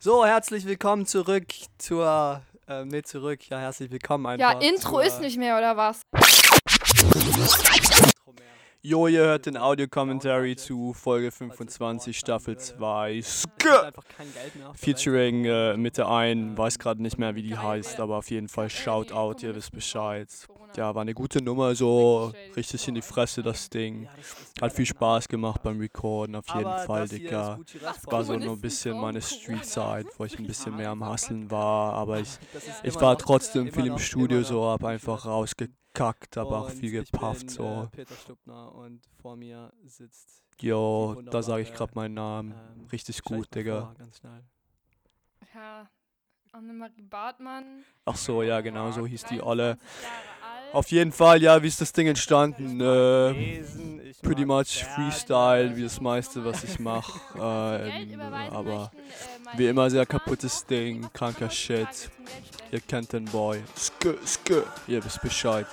So, herzlich willkommen zurück zur. Äh, nee, zurück. Ja, herzlich willkommen einfach. Ja, Intro zur, ist nicht mehr, oder was? Jo, ihr hört den Audio-Commentary zu Folge 25, Staffel 2. Featuring äh, Mitte ein, weiß gerade nicht mehr, wie die heißt, aber auf jeden Fall Shoutout, ihr wisst Bescheid. Ja, war eine gute Nummer, so richtig in die Fresse das Ding. Hat viel Spaß gemacht beim Recorden, auf jeden Fall, Digga. War so nur ein bisschen meine Street-Side, wo ich ein bisschen mehr am Hasseln war, aber ich, ich war trotzdem viel im Studio, so hab einfach rausgekackt, aber auch viel gepafft, so. Peter Stuppner und vor mir sitzt Jo, da sage ich gerade meinen Namen. ähm, Richtig gut, Digga. vor, Ganz schnell. Ja, Annemarie Bartmann. Ach so, ja, genau, so hieß die 23 Olle. Auf jeden Fall, ja, wie ist das Ding entstanden? Äh, pretty much. Freestyle, wie das meiste, was ich mache. Ähm, aber möchten, äh, wie immer sehr kaputtes Ding, kranker Shit. Ihr kennt den Boy. Skö, skö. Ihr wisst Bescheid.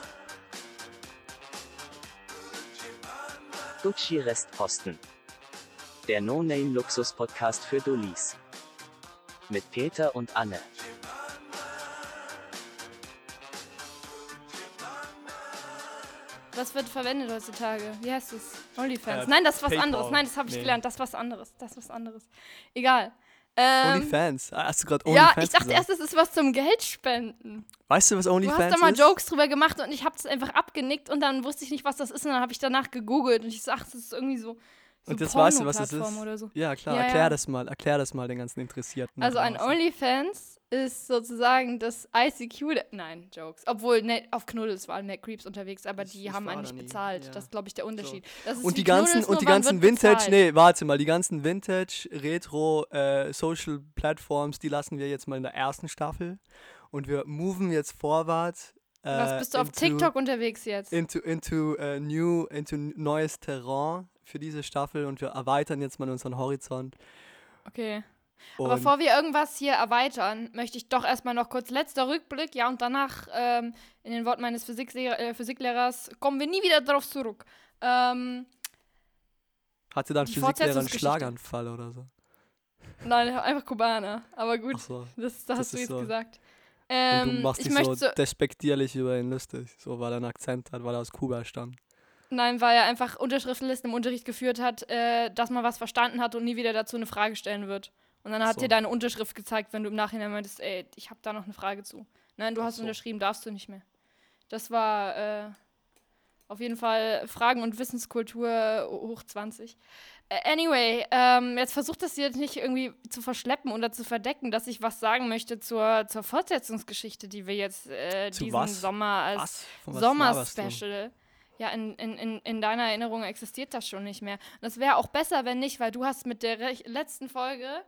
Gucci Restposten. Der No-Name-Luxus-Podcast für Dullis. Mit Peter und Anne. Was wird verwendet heutzutage? Wie heißt es? OnlyFans. Äh, Nein, das ist was PayPal. anderes. Nein, das habe ich Nee. gelernt. Das ist was anderes. Das ist was anderes. Egal. Ähm, OnlyFans. Ah, Hast du gerade ja, OnlyFans ich dachte gesagt? erst, es ist was zum Geld spenden. Weißt du, was Du OnlyFans hast da mal ist? Jokes drüber gemacht und ich habe es einfach abgenickt und dann wusste ich nicht, was das ist und dann habe ich danach gegoogelt und ich ach, das ist irgendwie so, so Und jetzt weißt du, was es Porno-Plattform ist. Oder so. Ja, klar, Ja, erklär ja. das mal. Erklär das mal den ganzen Interessierten. Also ein draußen. OnlyFans ist sozusagen das ICQ, nein, Jokes. Obwohl, ne, auf Knuddels waren mehr Creeps unterwegs, aber die ich haben eigentlich bezahlt. ja. Das ist, glaube ich, der Unterschied. Das wie Und die ganzen, Knuddels, und die ganzen Vintage, bezahlt. nee, warte mal, die ganzen Vintage, Retro, äh, Social Platforms, die lassen wir jetzt mal in der ersten Staffel. Und wir moven jetzt vorwärts. Äh, Was bist du auf into- TikTok unterwegs jetzt? Into, into, äh, new, into neues Terrain für diese Staffel und wir erweitern jetzt mal unseren Horizont. Okay. Und Aber bevor wir irgendwas hier erweitern, möchte ich doch erstmal noch kurz letzter Rückblick, ja, und danach, ähm, in den Worten meines Physiklehrer, äh, Physiklehrers, kommen wir nie wieder drauf zurück. Ähm, hatte dann Physiklehrer einen. Schlaganfall oder so? nein, einfach Kubaner. Aber gut, so. das, das, das hast du jetzt so. gesagt. Und Ähm, du machst ich dich möchte so despektierlich über ihn lustig, so weil er einen Akzent hat, weil er aus Kuba stammt. Nein, weil er einfach Unterschriftenlisten im Unterricht geführt hat, äh, dass man was verstanden hat und nie wieder dazu eine Frage stellen wird. Und dann hat So. dir deine Unterschrift gezeigt, wenn du im Nachhinein meintest, ey, ich habe da noch eine Frage zu. Nein, du hast so. unterschrieben, darfst du nicht mehr. Das war äh, auf jeden Fall Fragen- und Wissenskultur hoch 20. Äh, anyway, ähm, jetzt versucht das jetzt nicht irgendwie zu verschleppen oder zu verdecken, dass ich was sagen möchte zur, zur Fortsetzungsgeschichte, die wir jetzt äh, diesen was? Sommer als? Sommer-Special. Ja, in, in, in, in deiner Erinnerung existiert das schon nicht mehr. Und das wäre auch besser, wenn nicht, weil du hast mit der letzten Folge,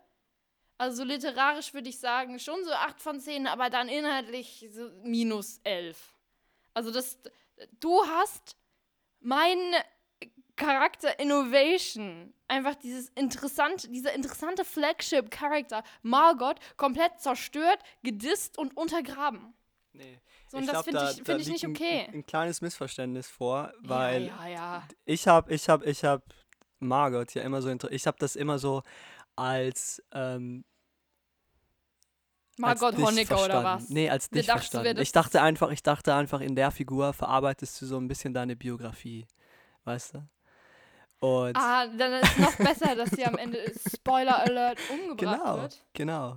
also so literarisch würde ich sagen, schon so 8 von 10, aber dann inhaltlich so minus 11. Also das, du hast mein Charakter Innovation, einfach dieses interessante, dieser interessante Flagship-Charakter Margot komplett zerstört, gedisst und untergraben. Nee. So, und Ich das finde da- ich, find ich liegt nicht ein- okay. Ein, ein kleines Missverständnis vor, weil ja, ja, ja. ich habe, ich habe, ich habe Margot ja immer so, ich habe das immer so als ähm, Margot Honecker oder was? Nee, als dich dachtest verstanden. Ich dachte einfach, ich dachte einfach, in der Figur verarbeitest du so ein bisschen deine Biografie, weißt du? Und Ah, dann ist es noch besser, dass sie am Ende, Spoiler Alert, umgebracht Genau, wird. genau.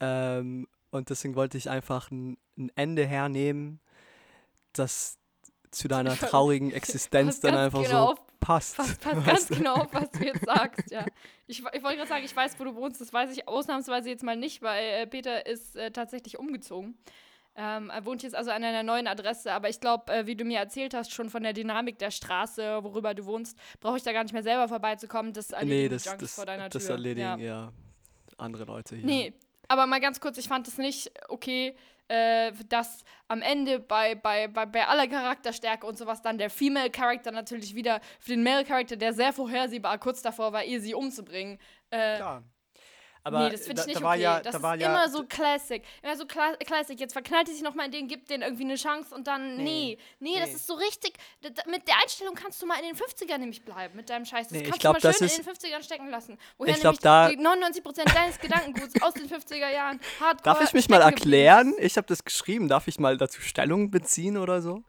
Ähm, und deswegen wollte ich einfach ein, ein Ende hernehmen, das zu deiner traurigen Existenz dann einfach genau so passt. passt, passt ganz genau was du jetzt sagst, ja. Ich, ich wollte gerade sagen, ich weiß, wo du wohnst, das weiß ich ausnahmsweise jetzt mal nicht, weil äh, Peter ist äh, tatsächlich umgezogen. Ähm, er wohnt jetzt also an einer neuen Adresse, aber ich glaube, äh, wie du mir erzählt hast, schon von der Dynamik der Straße, worüber du wohnst, brauche ich da gar nicht mehr selber vorbeizukommen. Das erledigen Nee, das, Junkies das, vor deiner das Tür. erledigen ja. ja andere Leute hier. Nee, aber mal ganz kurz, ich fand es nicht okay, äh, dass am Ende bei, bei, bei, bei aller Charakterstärke und sowas dann der Female Character natürlich wieder für den Male Character, der sehr vorhersehbar kurz davor war, ihr sie umzubringen. Äh. Aber nee, das finde ich nicht da war okay. ja, das da ist war ja, immer so Classic. Immer so Classic. Jetzt verknallt die sich nochmal in den, gibt denen irgendwie eine Chance und dann. Nee. Nee. Nee, das Nee. ist so richtig. Mit der Einstellung kannst du mal in den 50ern nämlich bleiben, mit deinem Scheiß. Das Nee, ich kannst glaub, du mal schön ist- in den 50ern stecken lassen. Woher Ich glaub, nämlich da- die 99% deines Gedankenguts aus den 50er Jahren hardcore Darf ich mich mal erklären? ist. Ich habe das geschrieben. Darf ich mal dazu Stellung beziehen oder so?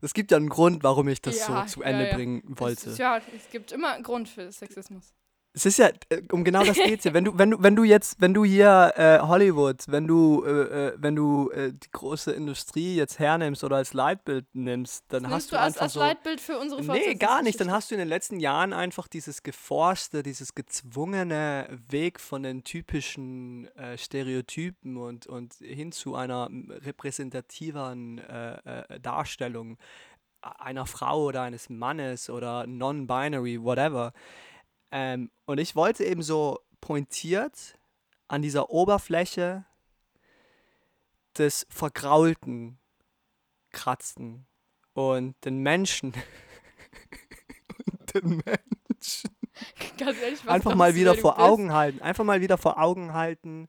Es gibt ja einen Grund, warum ich das Ja, so zu Ende bringen Es wollte. ist, ja, es gibt immer einen Grund für Sexismus. Es ist ja, äh, um genau das geht's ja. Wenn du, wenn du, wenn du jetzt, wenn du hier äh, Hollywood, wenn du, äh, äh, wenn du äh, die große Industrie jetzt hernimmst oder als Leitbild nimmst, dann Nimmst hast du du als, einfach als so. Leitbild für unsere Nee, gar nicht. Dann hast du in den letzten Jahren einfach dieses geforste, dieses gezwungene Weg von den typischen äh, Stereotypen und, und hin zu einer repräsentativeren Darstellung einer Frau oder eines Mannes oder non-binary, whatever. Ähm, und ich wollte eben so pointiert an dieser Oberfläche des Vergraulten kratzen und den Menschen und den Menschen Ganz ehrlich, einfach mal wieder vor bist? Augen halten, einfach mal wieder vor Augen halten,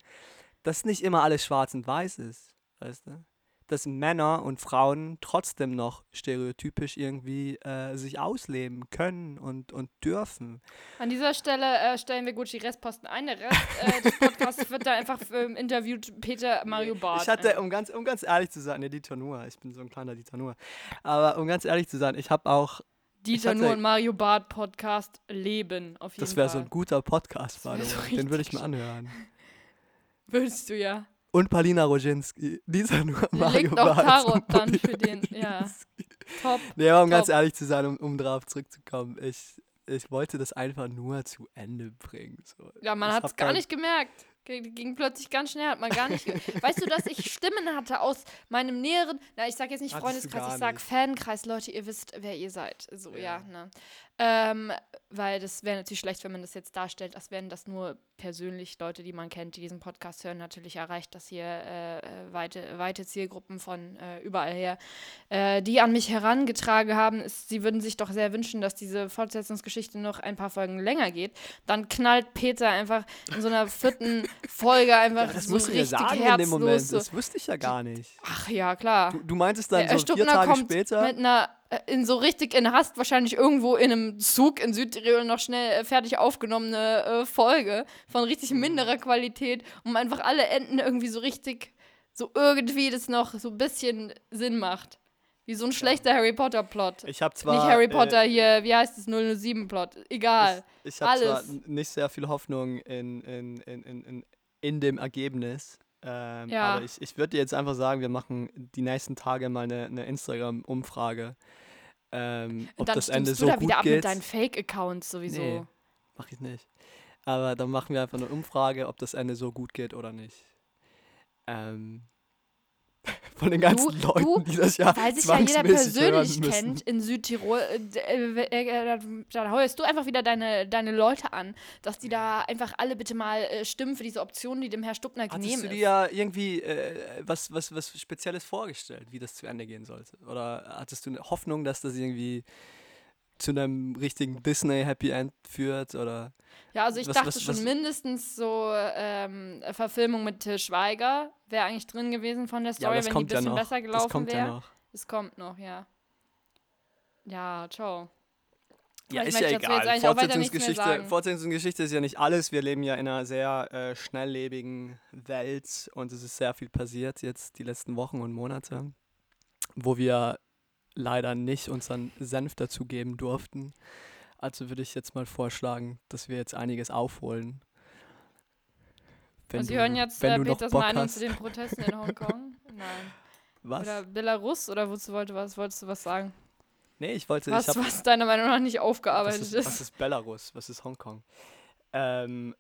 dass nicht immer alles schwarz und weiß ist, weißt du? Dass Männer und Frauen trotzdem noch stereotypisch irgendwie äh, sich ausleben können und, und dürfen. An dieser Stelle äh, stellen wir Gucci Restposten ein. Der Rest äh, des Podcasts wird da einfach ähm, interviewt Peter Mario Barth. Ich hatte, um ganz, um ganz ehrlich zu sein, ne, Dieter Nuhr, ich bin so ein kleiner Dieter Nuhr, aber um ganz ehrlich zu sein, ich habe auch, Dieter hatte- Nur und Mario Barth Podcast leben auf jeden das wäre so Fall. ein guter Podcast, by so den würde ich mir anhören. Würdest du ja. Und Palina Roginski, Dieter Nuhr, Mario Legt auch Tarot dann für den. Ja. Top. Nee, aber um ganz Top. ehrlich zu sein, um, um darauf zurückzukommen, ich, ich wollte das einfach nur zu Ende bringen. So. Ja, man hat es gar nicht gemerkt. G- Ging plötzlich ganz schnell, hat man gar nicht. weißt du, dass ich Stimmen hatte aus meinem näheren, na, ich sag jetzt nicht Hattest Freundeskreis, ich sag. Fankreis, Leute, ihr wisst, wer ihr seid. So, ja, Ja. ne. Ähm, weil das wäre natürlich schlecht, wenn man das jetzt darstellt, als wären das nur persönlich Leute, die man kennt, die diesen Podcast hören. Natürlich erreicht das hier äh, weite, weite Zielgruppen von äh, überall her, äh, die an mich herangetragen haben. Ist, sie würden sich doch sehr wünschen, dass diese Fortsetzungsgeschichte noch ein paar Folgen länger geht. Dann knallt Peter einfach in so einer vierten Folge einfach Ja, das so richtig sagen in dem Moment. so- Das wusste ich ja gar nicht. Ach ja, klar. Du, du meintest dann Der so vier Stuckner Tage kommt später. mit einer in so richtig in Hast wahrscheinlich irgendwo in einem Zug in Südtirol noch schnell äh, fertig aufgenommene äh, Folge von richtig Mhm. minderer Qualität, um einfach alle Enden irgendwie so richtig so irgendwie das noch so ein bisschen Sinn macht. Wie so ein schlechter Harry Potter Plot. Ich habe zwar. Nicht Harry Potter Äh, hier, wie heißt es 007 Plot? Egal. ich ich habe zwar nicht sehr viel Hoffnung in, in, in, in, in, in dem Ergebnis. Ähm, Ja. Aber ich, ich würde dir jetzt einfach sagen, wir machen die nächsten Tage mal eine, eine Instagram-Umfrage. Ähm, ob Dann das Ende stimmst so du da gut wieder ab geht. mit deinen Fake-Accounts sowieso. Nee. Mach ich nicht. Aber dann machen wir einfach eine Umfrage, ob das Ende so gut geht oder nicht. Ähm, von den ganzen Du- Leuten, du, die das ja Weil sich ja jeder persönlich kennt in Südtirol, äh, äh, äh, äh, da heuerst du einfach wieder deine, deine Leute an, dass die da einfach alle bitte mal äh, stimmen für diese Option, die dem Herr Stuckner genehm Hattest du ist. dir ja irgendwie äh, was, was, was Spezielles vorgestellt, wie das zu Ende gehen sollte? Oder hattest du eine Hoffnung, dass das irgendwie zu einem richtigen Disney-Happy End führt? Oder ja, also ich was- dachte was- schon was- mindestens so ähm, Verfilmung mit Til Schweiger wäre eigentlich drin gewesen von der Story, das wenn die ein ja bisschen noch. besser gelaufen kommt wäre. ja noch. Es kommt noch, ja. Ja, ciao. Ja, ist ja egal. Fortsetzungsgeschichte. Fortsetzungsgeschichte ist ja nicht alles. Wir leben ja in einer sehr äh, schnelllebigen Welt und es ist sehr viel passiert jetzt die letzten Wochen und Monate, wo wir leider nicht unseren Senf dazugeben durften. Also würde ich jetzt mal vorschlagen, dass wir jetzt einiges aufholen. Wenn Und Sie du- hören jetzt wenn äh, du noch Peters Bock Meinung hast. zu den Protesten in Hongkong? Nein. Was? Oder Belarus? Oder wozu wollte was, wolltest du was sagen? nee, ich wollte. Was, ich hab, was deiner Meinung nach nicht aufgearbeitet was ist, ist? Was ist Belarus? Was ist Hongkong? Ähm,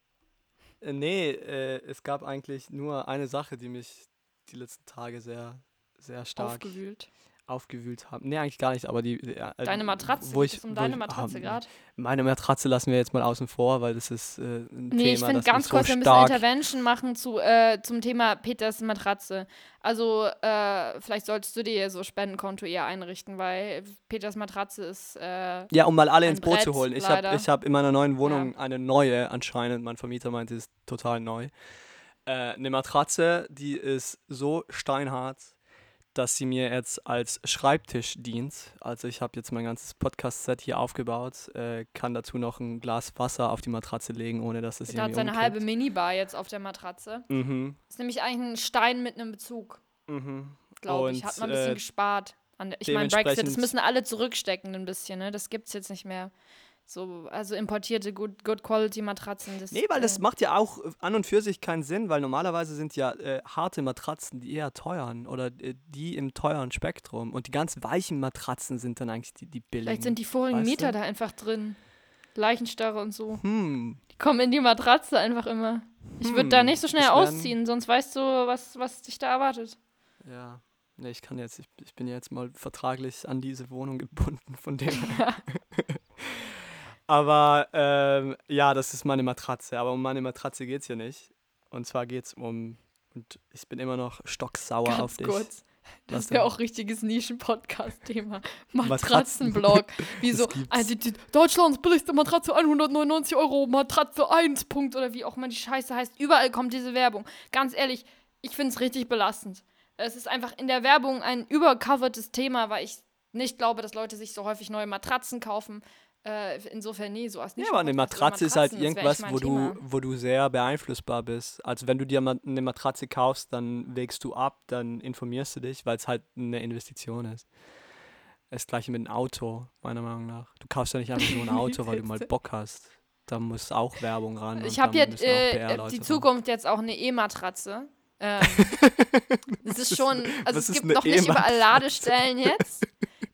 äh, nee, äh, es gab eigentlich nur eine Sache, die mich die letzten Tage sehr, sehr stark Aufgewühlt. Aufgewühlt haben. Nee, eigentlich gar nicht, aber die. die, äh, Deine Matratze, wo ich, um wo deine ich, Matratze ah, gerade? Meine Matratze lassen wir jetzt mal außen vor, weil das ist äh, ein Nee, ich Thema, finde das mich ganz so kurz, wir müssen Intervention machen zu, äh, zum Thema Peters Matratze. Also, äh, vielleicht solltest du dir so Spendenkonto eher einrichten, weil Peters Matratze ist, äh, Ja, um mal alle ins Boot zu holen. Ich habe ich hab in meiner neuen Wohnung eine neue, anscheinend. Mein Vermieter meinte, ist total neu. Äh, eine Matratze, die ist so steinhart, dass sie mir jetzt als Schreibtisch dient. Also ich habe jetzt mein ganzes Podcast-Set hier aufgebaut, äh, kann dazu noch ein Glas Wasser auf die Matratze legen, ohne dass es Peter hat irgendwie seine umkippt. halbe Minibar jetzt auf der Matratze. Mhm, Ist nämlich eigentlich ein Stein mit einem Bezug, mhm. glaube ich. Hat man ein bisschen äh, gespart. Ich meine, Brexit, das müssen alle zurückstecken ein bisschen, ne? Das gibt's jetzt nicht mehr. So, also importierte Good, good Quality Matratzen. Das, Nee, weil das äh, macht ja auch äh, an und für sich keinen Sinn, weil normalerweise sind ja äh, harte Matratzen die eher teuren oder äh, die im teuren Spektrum. Und die ganz weichen Matratzen sind dann eigentlich die, die billigen. Vielleicht sind die vorigen Mieter du? da einfach drin. Leichenstarre und so. Hm, Die kommen in die Matratze einfach immer. Ich würde da Hm, nicht so schnell ausziehen, sonst weißt du, was, was dich da erwartet. ja. Nee, ich kann jetzt, ich, ich bin jetzt mal vertraglich an diese Wohnung gebunden, von dem her. Aber ähm, ja, das ist meine Matratze. Aber um meine Matratze geht es hier nicht. Und zwar geht es um, und ich bin immer noch stocksauer Ganz auf dich. kurz. Das wäre auch richtiges Nischen-Podcast-Thema. Matratzen. Matratzenblog. Wieso? Also die Deutschlands billigste Matratze 199 Euro, Matratze 1 Punkt oder wie auch immer die Scheiße heißt. Überall kommt diese Werbung. Ganz ehrlich, ich finde es richtig belastend. Es ist einfach in der Werbung ein übercovertes Thema, weil ich nicht glaube, dass Leute sich so häufig neue Matratzen kaufen. Äh, insofern, nee, so als Ja, nicht. aber eine Matratze ist halt irgendwas, wo du, wo du sehr beeinflussbar bist. Also wenn du dir eine Matratze kaufst, dann wägst du ab, dann informierst du dich, weil es halt eine Investition ist. Das gleiche mit einem Auto, meiner Meinung nach. Du kaufst ja nicht einfach nur ein Auto, weil du mal Bock hast. Da muss auch Werbung ran. Ich habe jetzt äh, die ran. Zukunft jetzt auch eine E-Matratze. Ähm, es ist schon, also es gibt noch nicht überall? Ladestellen jetzt.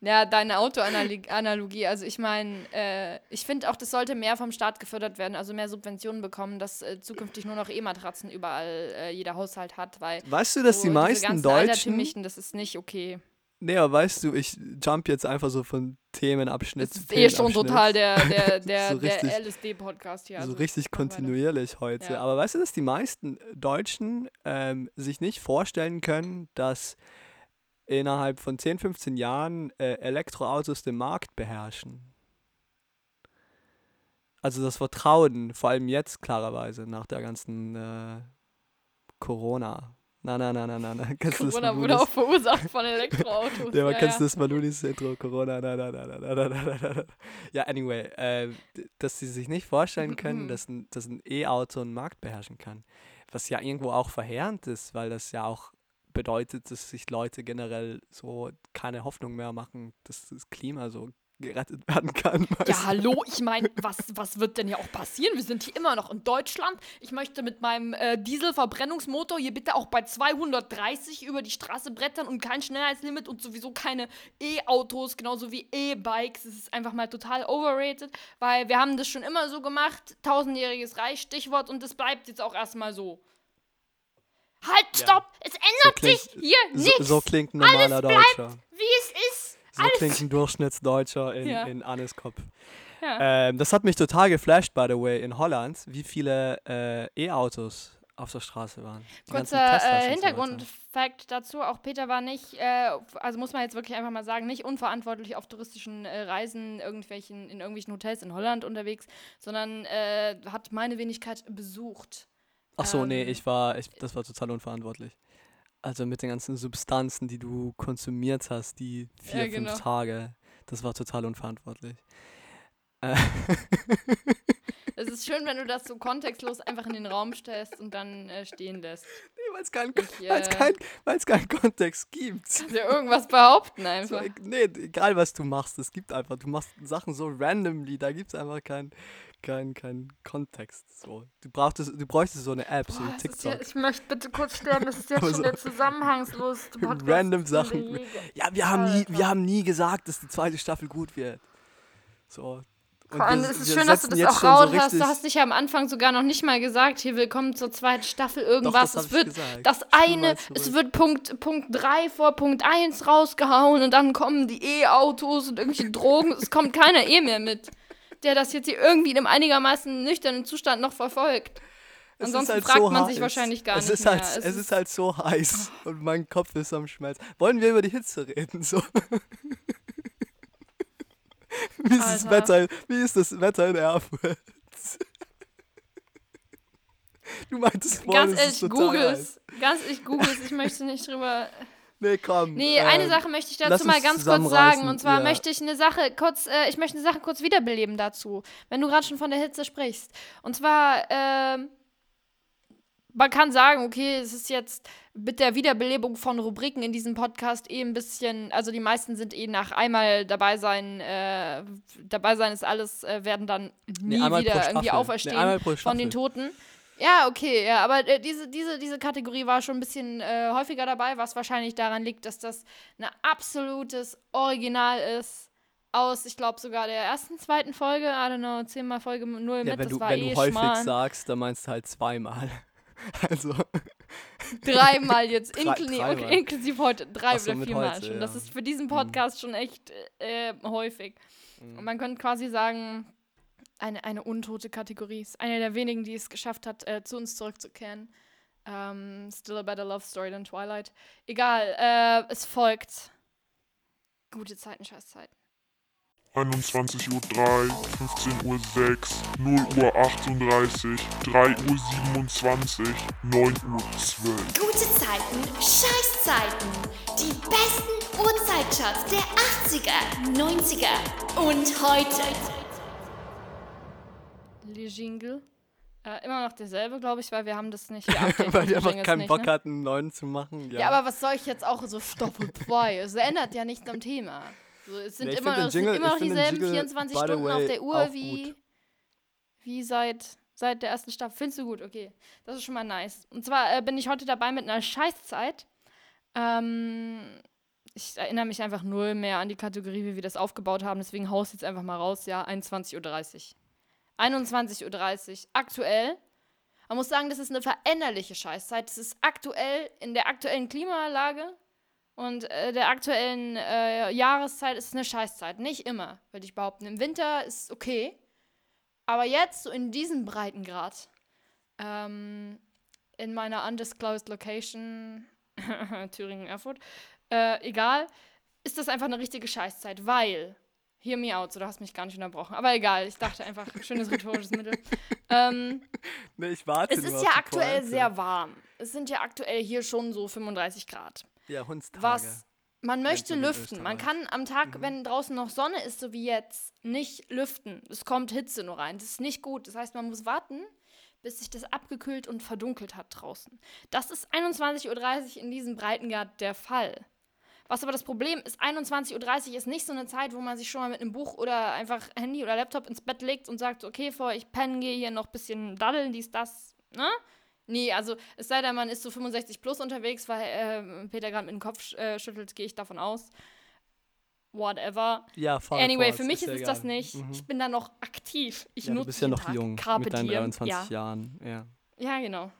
Ja, deine Autoanalogie. Also ich meine, äh, ich finde auch, das sollte mehr vom Staat gefördert werden, also mehr Subventionen bekommen, dass äh, zukünftig nur noch E-Matratzen überall äh, jeder Haushalt hat, weil Weißt du, dass so die meisten Deutschen. Das ist nicht okay. Nee, aber weißt du, ich jump jetzt einfach so von Themenabschnitt Das zu ist eh schon Themenabschnitt. total der, der, der, So der richtig- LSD-Podcast hier. so also richtig mach weiter. kontinuierlich heute. Ja. Aber weißt du, dass die meisten Deutschen ähm, sich nicht vorstellen können, dass innerhalb von 10, 15 Jahren äh, Elektroautos den Markt beherrschen? Also das Vertrauen, vor allem jetzt klarerweise, nach der ganzen äh, Corona. Na, na, na, na, na, na. Kennst du Corona wurde auch verursacht von Elektroautos. Ja, man ja, kennst ja. das Malunis Intro, Corona, na, na, na, na, na, na, na, na, na. Ja, anyway, äh, dass sie sich nicht vorstellen können, Mhm. dass ein, dass ein E-Auto einen Markt beherrschen kann. Was ja irgendwo auch verheerend ist, weil das ja auch bedeutet, dass sich Leute generell so keine Hoffnung mehr machen, dass das Klima so gerettet werden kann. Ja, hallo, ich meine, was, was wird denn hier auch passieren? Wir sind hier immer noch in Deutschland. Ich möchte mit meinem äh, Dieselverbrennungsmotor hier bitte auch bei 230 über die Straße brettern und kein Schnellheitslimit und sowieso keine E-Autos, genauso wie E-Bikes. Es ist einfach mal total overrated, weil wir haben das schon immer so gemacht. Tausendjähriges Reich, Stichwort, und das bleibt jetzt auch erstmal so. Halt, Ja. stopp! Es ändert klingt- sich hier So, nichts, so klingt ein normaler Deutscher. wie es ist. So klingt ein Durchschnittsdeutscher in, Ja. in Annes Kopf. Ja. Ähm, das hat mich total geflasht, by the way, in Holland, wie viele äh, E-Autos auf der Straße waren. Die Kurzer äh, und so Hintergrundfakt dazu, auch Peter war nicht, äh, also muss man jetzt wirklich einfach mal sagen, nicht unverantwortlich auf touristischen äh, Reisen irgendwelchen, in irgendwelchen Hotels in Holland unterwegs, sondern äh, hat meine Wenigkeit besucht. Ach so, nee, ähm, ich war, ich, das war total unverantwortlich. Also mit den ganzen Substanzen, die du konsumiert hast, die vier, Ja, genau. fünf Tage, das war total unverantwortlich. Äh, Es ist schön, wenn du das so kontextlos einfach in den Raum stellst und dann äh, stehen lässt. nee, weil es keinen äh, kein, weil's Kontext gibt. Kannst ja irgendwas behaupten einfach. e- nee, egal was du machst, es gibt einfach, du machst Sachen so randomly, da gibt es einfach keinen kein, kein Kontext. So. Du, brauchtest, du bräuchtest so eine App, so Boah, ein es ist TikTok. ja, ich möchte bitte kurz sterben, das ist jetzt schon so der zusammenhangsloseste Podcast. random Sachen. Ja, wir haben, nie, wir haben nie gesagt, dass die zweite Staffel gut wird. So. Und Vor ist es wir schön, dass du das auch schon so raus hast. Du hast dich ja am Anfang sogar noch nicht mal gesagt, hier willkommen zur zweiten Staffel Doch, irgendwas. hab es wird gesagt. das eine, es wird Punkt, Punkt 3 vor Punkt 1 rausgehauen und dann kommen die E-Autos und irgendwelche Drogen. es kommt keiner eh mehr mit, der das jetzt hier irgendwie in einem einigermaßen nüchternen Zustand noch verfolgt. Es Ansonsten halt fragt so man sich wahrscheinlich gar es nicht ist halt, mehr. Es, ist halt so heiß und mein Kopf ist am Schmelzen. Wollen wir über die Hitze reden? So. wie, ist das. Wetter, wie ist das Wetter in Erfurt? Du meintest vorhin, Ganz es ist ehrlich, total google heiß. es. Ganz ehrlich, google es. Ich möchte nicht drüber. Nee, komm. Nee, eine ähm, Sache möchte ich dazu mal ganz kurz sagen. Und zwar ja. möchte ich eine Sache kurz, äh, ich möchte eine Sache kurz wiederbeleben dazu, wenn du gerade schon von der Hitze sprichst. Und zwar, ähm, man kann sagen, okay, es ist jetzt mit der Wiederbelebung von Rubriken in diesem Podcast eh ein bisschen, also die meisten sind eh nach einmal dabei sein, äh, dabei sein ist alles, äh, werden dann nie Nee, wieder irgendwie auferstehen Nee, von den. Toten. Ja, okay, ja, aber äh, diese, diese, diese Kategorie war schon ein bisschen äh, häufiger dabei, was wahrscheinlich daran liegt, dass das ein absolutes Original ist. Aus, ich glaube, sogar der ersten, zweiten Folge, I don't know, zehnmal Folge null Ja, mit, wenn das du, wenn eh du häufig Schmarrn. sagst, dann meinst du halt zweimal. Also, Dreimal jetzt, Drei- inkl dreimal. okay, inklusive heute, drei so, oder viermal heute, schon. Das ja. ist für diesen Mhm. Podcast schon echt äh, häufig. Und man könnte quasi sagen, eine, eine untote Kategorie. Ist eine der wenigen, die es geschafft hat, äh, zu uns zurückzukehren. Ähm, still a better love story than Twilight. Egal, äh, es folgt. Gute Zeiten, Scheißzeiten. 21.03 Uhr, 15.06 Uhr, 0 Uhr 38, 3 Uhr 27, 9 Uhr 12. Gute Zeiten, Scheißzeiten. Die besten Uhrzeitcharts der 80er, 90er und heute. Le Jingle. Äh, immer noch derselbe, glaube ich, weil wir haben das nicht geupdatet. weil die die einfach keinen nicht, Bock ne? hatten, einen neuen zu machen. Ja, Ja, aber was soll ich jetzt auch so Staffel 2? Es ändert ja nichts am Thema. So, es sind ich immer, es sind Jingle- immer noch dieselben Jingle, 24 by the Stunden auf way, der Uhr wie, gut. wie seit, seit der ersten Staffel. Findest du gut? Okay. Das ist schon mal nice. Und zwar äh, bin ich heute dabei mit einer Scheißzeit. Ähm, ich erinnere mich einfach null mehr an die Kategorie, wie wir das aufgebaut haben. Deswegen haus jetzt einfach mal raus. Ja, 21.30 Uhr. 21.30 Uhr. Aktuell. Man muss sagen, das ist eine veränderliche Scheißzeit. Das ist aktuell, in der aktuellen Klimalage und äh, der aktuellen äh, Jahreszeit ist es eine Scheißzeit. Nicht immer, würde ich behaupten. Im Winter ist okay. Aber jetzt, so in diesem Breitengrad, ähm, in meiner undisclosed Location, Thüringen-Erfurt, äh, egal, ist das einfach eine richtige Scheißzeit, weil, hear me out, so du hast mich gar nicht unterbrochen, aber egal, ich dachte einfach, schönes rhetorisches Mittel. Ähm, Nee, ich warte es ist ja aktuell Pointe. sehr warm. Es sind ja aktuell hier schon so 35 Grad. Ja, Hundstage. Was man möchte lüften. Man kann am Tag, wenn draußen noch Sonne ist, so wie jetzt, nicht lüften. Es kommt Hitze nur rein. Das ist nicht gut. Das heißt, man muss warten, bis sich das abgekühlt und verdunkelt hat draußen. Das ist 21.30 Uhr in diesem Breitengrad der Fall. Was aber das Problem ist, 21.30 Uhr ist nicht so eine Zeit, wo man sich schon mal mit einem Buch oder einfach Handy oder Laptop ins Bett legt und sagt, okay, vor ich pennen gehe, hier noch ein bisschen daddeln, dies, das, ne? Nee, also es sei denn, man ist so 65 plus unterwegs, weil äh, Peter gerade mit dem Kopf äh, schüttelt, gehe ich davon aus. Whatever. Ja, fahr Anyway, für mich ist es das nicht. Mhm. Ich bin da noch aktiv. Ich ja, nutze du bist ja noch Tag. jung Carpe mit deinen diem. 23 ja. Jahren. Ja. Ja, genau.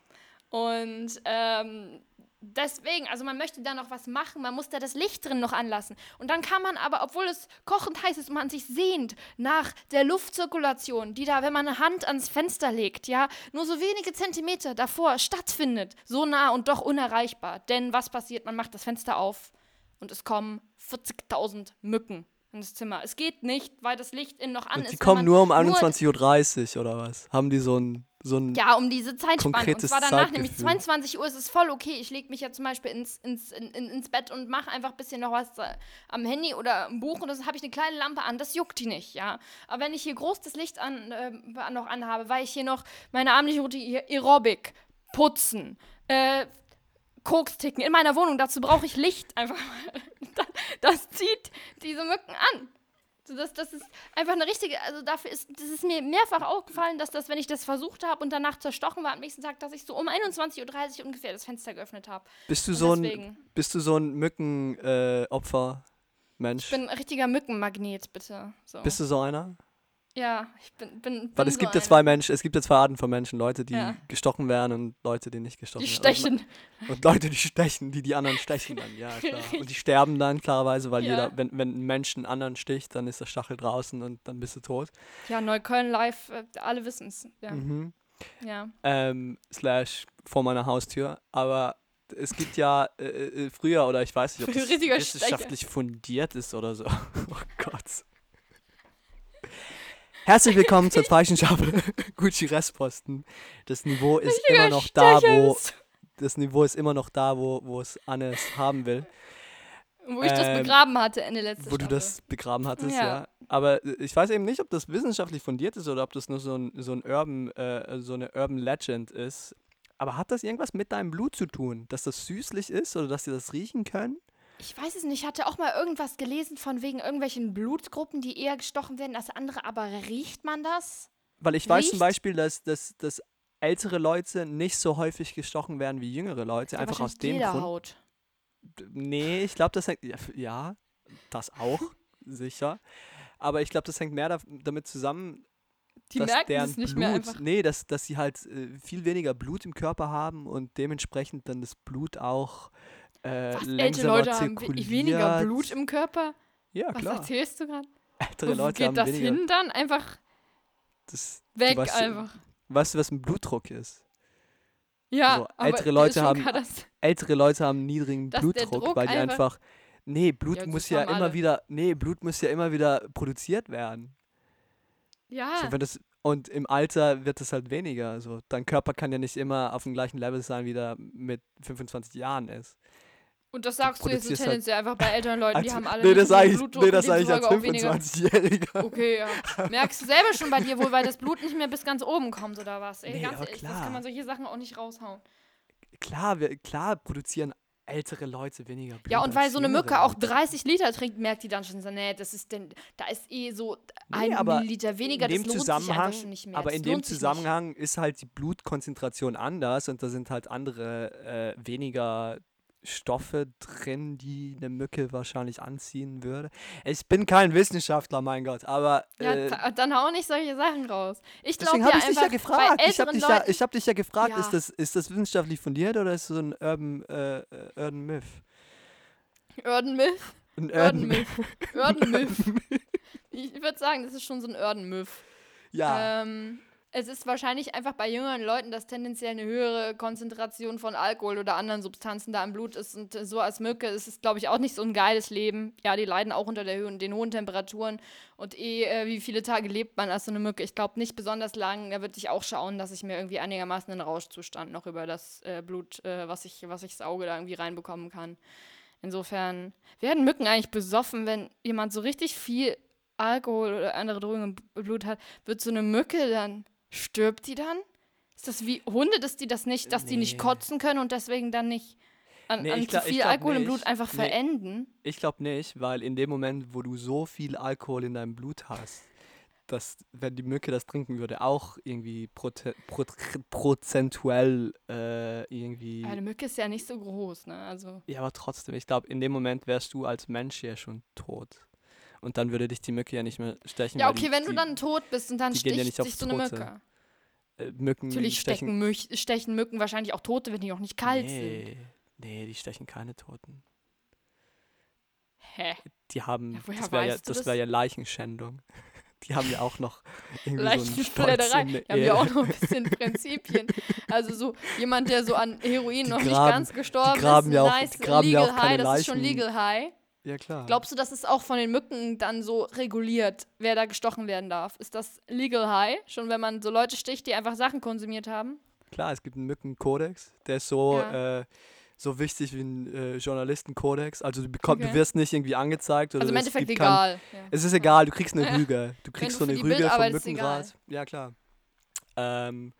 Und ähm, deswegen, also man möchte da noch was machen, man muss da das Licht drin noch anlassen. Und dann kann man aber, obwohl es kochend heiß ist und man sich sehnt nach der Luftzirkulation, die da, wenn man eine Hand ans Fenster legt, ja, nur so wenige Zentimeter davor stattfindet, so nah und doch unerreichbar. Denn was passiert? Man macht das Fenster auf und es kommen 40.000 Mücken in das Zimmer. Es geht nicht, weil das Licht innen noch an Und ist. die kommen nur um 21.30 Uhr oder was? Haben die so ein, so ein ja, um diese Zeitspanne. Und zwar danach, nämlich Zeitgefühl. 22 Uhr ist es voll okay. Ich lege mich ja zum Beispiel ins, ins, in, in, ins Bett und mache einfach ein bisschen noch was äh, am Handy oder im Buch und dann habe ich eine kleine Lampe an. Das juckt die nicht, ja. Aber wenn ich hier groß das Licht an, äh, noch anhabe, weil ich hier noch meine abendliche Routine, Aerobic, putzen, äh, Koks ticken in meiner Wohnung, dazu brauche ich Licht einfach. das, das zieht diese Mücken an. So, das, das ist einfach eine richtige, also dafür ist, das ist mir mehrfach aufgefallen, dass das, wenn ich das versucht habe und danach zerstochen war am nächsten Tag, dass ich so um 21.30 Uhr ungefähr das Fenster geöffnet habe. Bist du Und so ein, bist du so ein Mückenopfer, äh, Mensch? Ich bin ein richtiger Mückenmagnet, bitte. So. Bist du so einer? Ja, ich bin. bin, Weil bin es so gibt ja zwei Menschen, es gibt ja zwei Arten von Menschen, Leute, die Ja. gestochen werden und Leute, die nicht gestochen Die werden. stechen. Und, und Leute, die stechen, die die anderen stechen dann, ja klar. Und die sterben dann klarerweise, weil Ja. jeder, wenn, wenn ein Mensch einen anderen sticht, dann ist der Stachel draußen und dann bist du tot. Ja, Neukölln live, äh, alle wissen es. Ja. Mhm. ja. ähm, slash vor meiner Haustür. Aber es gibt ja äh, äh, früher, oder ich weiß nicht, ob das wissenschaftlich fundiert ist oder so. Oh Gott. Herzlich willkommen zur Zeichenschafe Gucci Restposten. Das Niveau ist immer noch da, wo das Niveau ist immer noch da, wo, wo es Anne es haben will. Wo ich das Ähm, begraben hatte Ende letzte wo du Staffel. das begraben hattest, ja. Ja. Aber äh, ich weiß eben nicht, ob das wissenschaftlich fundiert ist oder ob das nur so ein, so ein Urban, äh, so eine Urban Legend ist. Aber hat das irgendwas mit deinem Blut zu tun? Dass das süßlich ist oder dass sie das riechen können? Ich weiß es nicht, ich hatte auch mal irgendwas gelesen von wegen irgendwelchen Blutgruppen, die eher gestochen werden als andere, aber riecht man das? Weil ich weiß zum Riecht? Beispiel, dass, dass, dass ältere Leute nicht so häufig gestochen werden wie jüngere Leute. Ja, einfach aus dem Grund. Lederhaut. Nee, ich glaube, das hängt. Ja, das auch, sicher. Aber ich glaube, das hängt mehr da, damit zusammen, Die dass deren Blut, nee, dass, dass sie halt äh, viel weniger Blut im Körper haben und dementsprechend dann das Blut auch äh, Was, ältere Leute haben we- weniger Blut im Körper? Ja, Was klar. erzählst du gerade? Ältere Wo Leute geht haben das weniger. hin dann? Einfach Das, weg weißt, einfach. Weißt du, was ein Blutdruck ist? Ja, so, aber ältere Leute haben- Ältere Leute haben niedrigen Blutdruck, Druck weil die einfach- einfach. Nee, Blut Ja, das muss ja immer wieder. Nee, Blut muss ja immer wieder produziert werden. Ja, So, wenn das, und im Alter wird es halt weniger. Also dein Körper kann ja nicht immer auf dem gleichen Level sein, wie der mit 25 Jahren ist. Und das sagst du jetzt so halt- tendenziell einfach bei älteren Leuten, die haben alle nee, das sage ich, Blutdruck nee, das sage ich als demzufolge auch weniger. 25-Jähriger. Okay, ja. Merkst du selber schon bei dir wohl, weil das Blut nicht mehr bis ganz oben kommt oder was? Ey, Nee, ganz ehrlich, das klar. kann man solche Sachen auch nicht raushauen. Klar, wir, klar produzieren ältere Leute weniger Blut. Ja, und weil so eine Mücke auch Leute. 30 Liter trinkt, merkt die dann schon so, nee, das ist denn, da ist eh so ein Nee, Milliliter weniger, in dem das lohnt Zusammenhang, sich schon nicht mehr. aber das in dem. Zusammenhang ist halt die Blutkonzentration anders und da sind halt andere, äh, weniger Stoffe drin, die eine Mücke wahrscheinlich anziehen würde. Ich bin kein Wissenschaftler, mein Gott, aber Ja, äh, ta- dann hau nicht solche Sachen raus. Ich glaube deswegen ja habe ich dich ja gefragt. Ich habe dich, ja, ich hab dich ja gefragt, Ja. ist, das, ist das wissenschaftlich fundiert oder ist es so ein Urban, äh, Urban Myth? Urban Myth, Ein Urban Myth, Urban Myth. Ich würde sagen, das ist schon so ein Urban Myth. Ja, Ähm, es ist wahrscheinlich einfach bei jüngeren Leuten, dass tendenziell eine höhere Konzentration von Alkohol oder anderen Substanzen da im Blut ist. Und so als Mücke ist es, glaube ich, auch nicht so ein geiles Leben. Ja, die leiden auch unter Höhe, den hohen Temperaturen. Und eh, äh, wie viele Tage lebt man als so eine Mücke? Ich glaube nicht besonders lang. Da würde ich auch schauen, dass ich mir irgendwie einigermaßen einen Rauschzustand noch über das äh, Blut, äh, was ich, was ich sauge, da irgendwie reinbekommen kann. Insofern werden Mücken eigentlich besoffen, wenn jemand so richtig viel Alkohol oder andere Drogen im Blut hat, wird so eine Mücke dann, stirbt die dann? Ist das wie Hunde, dass die das nicht, dass die nicht Nee. kotzen können und deswegen dann nicht an, Nee, an zu glaub- ich viel Alkohol im nicht. Blut einfach Nee. verenden? ich glaube nicht, weil in dem Moment, wo du so viel Alkohol in deinem Blut hast, dass, wenn die Mücke das trinken würde, auch irgendwie prote, pro, prozentuell äh, irgendwie. Ja, eine Mücke ist ja nicht so groß, ne? Also, Ja, aber trotzdem, ich glaube, in dem Moment wärst du als Mensch ja schon tot. Und dann würde dich die Mücke ja nicht mehr stechen. ja, okay, die, wenn du die, dann tot bist und dann die ja sticht nicht sich auf so eine. Mücke. äh, Mücken Natürlich stechen. stechen, Mü stechen Mücken wahrscheinlich auch Tote, wenn die auch nicht kalt sind. nee, nee, die stechen keine Toten. Hä? Die haben, Ja, das wäre ja, das wär ja Leichenschändung. Die haben ja auch noch irgendwie so Leichenfledderei. Wir der haben ja auch noch ein bisschen Prinzipien. Also so jemand, der so an Heroin Die noch nicht graben- ganz gestorben graben ist, ja auch- nice, die graben ja legal auch high, keine das ist schon Leichen. legal high. Ja, klar. Glaubst du, das ist auch von den Mücken dann so reguliert, wer da gestochen werden darf? Ist das legal high? Schon wenn man so Leute sticht, die einfach Sachen konsumiert haben? Klar, es gibt einen Mückenkodex, der ist so, Ja. äh, so wichtig wie ein äh, Journalistenkodex. Also du, bekomm, du Okay. wirst nicht irgendwie angezeigt. Oder Also im es Endeffekt gibt kein-. Ja. Es ist egal, du kriegst eine. Rüge. Du kriegst du so eine Rüge vom egal. Mückengras. Ja, klar. Ähm,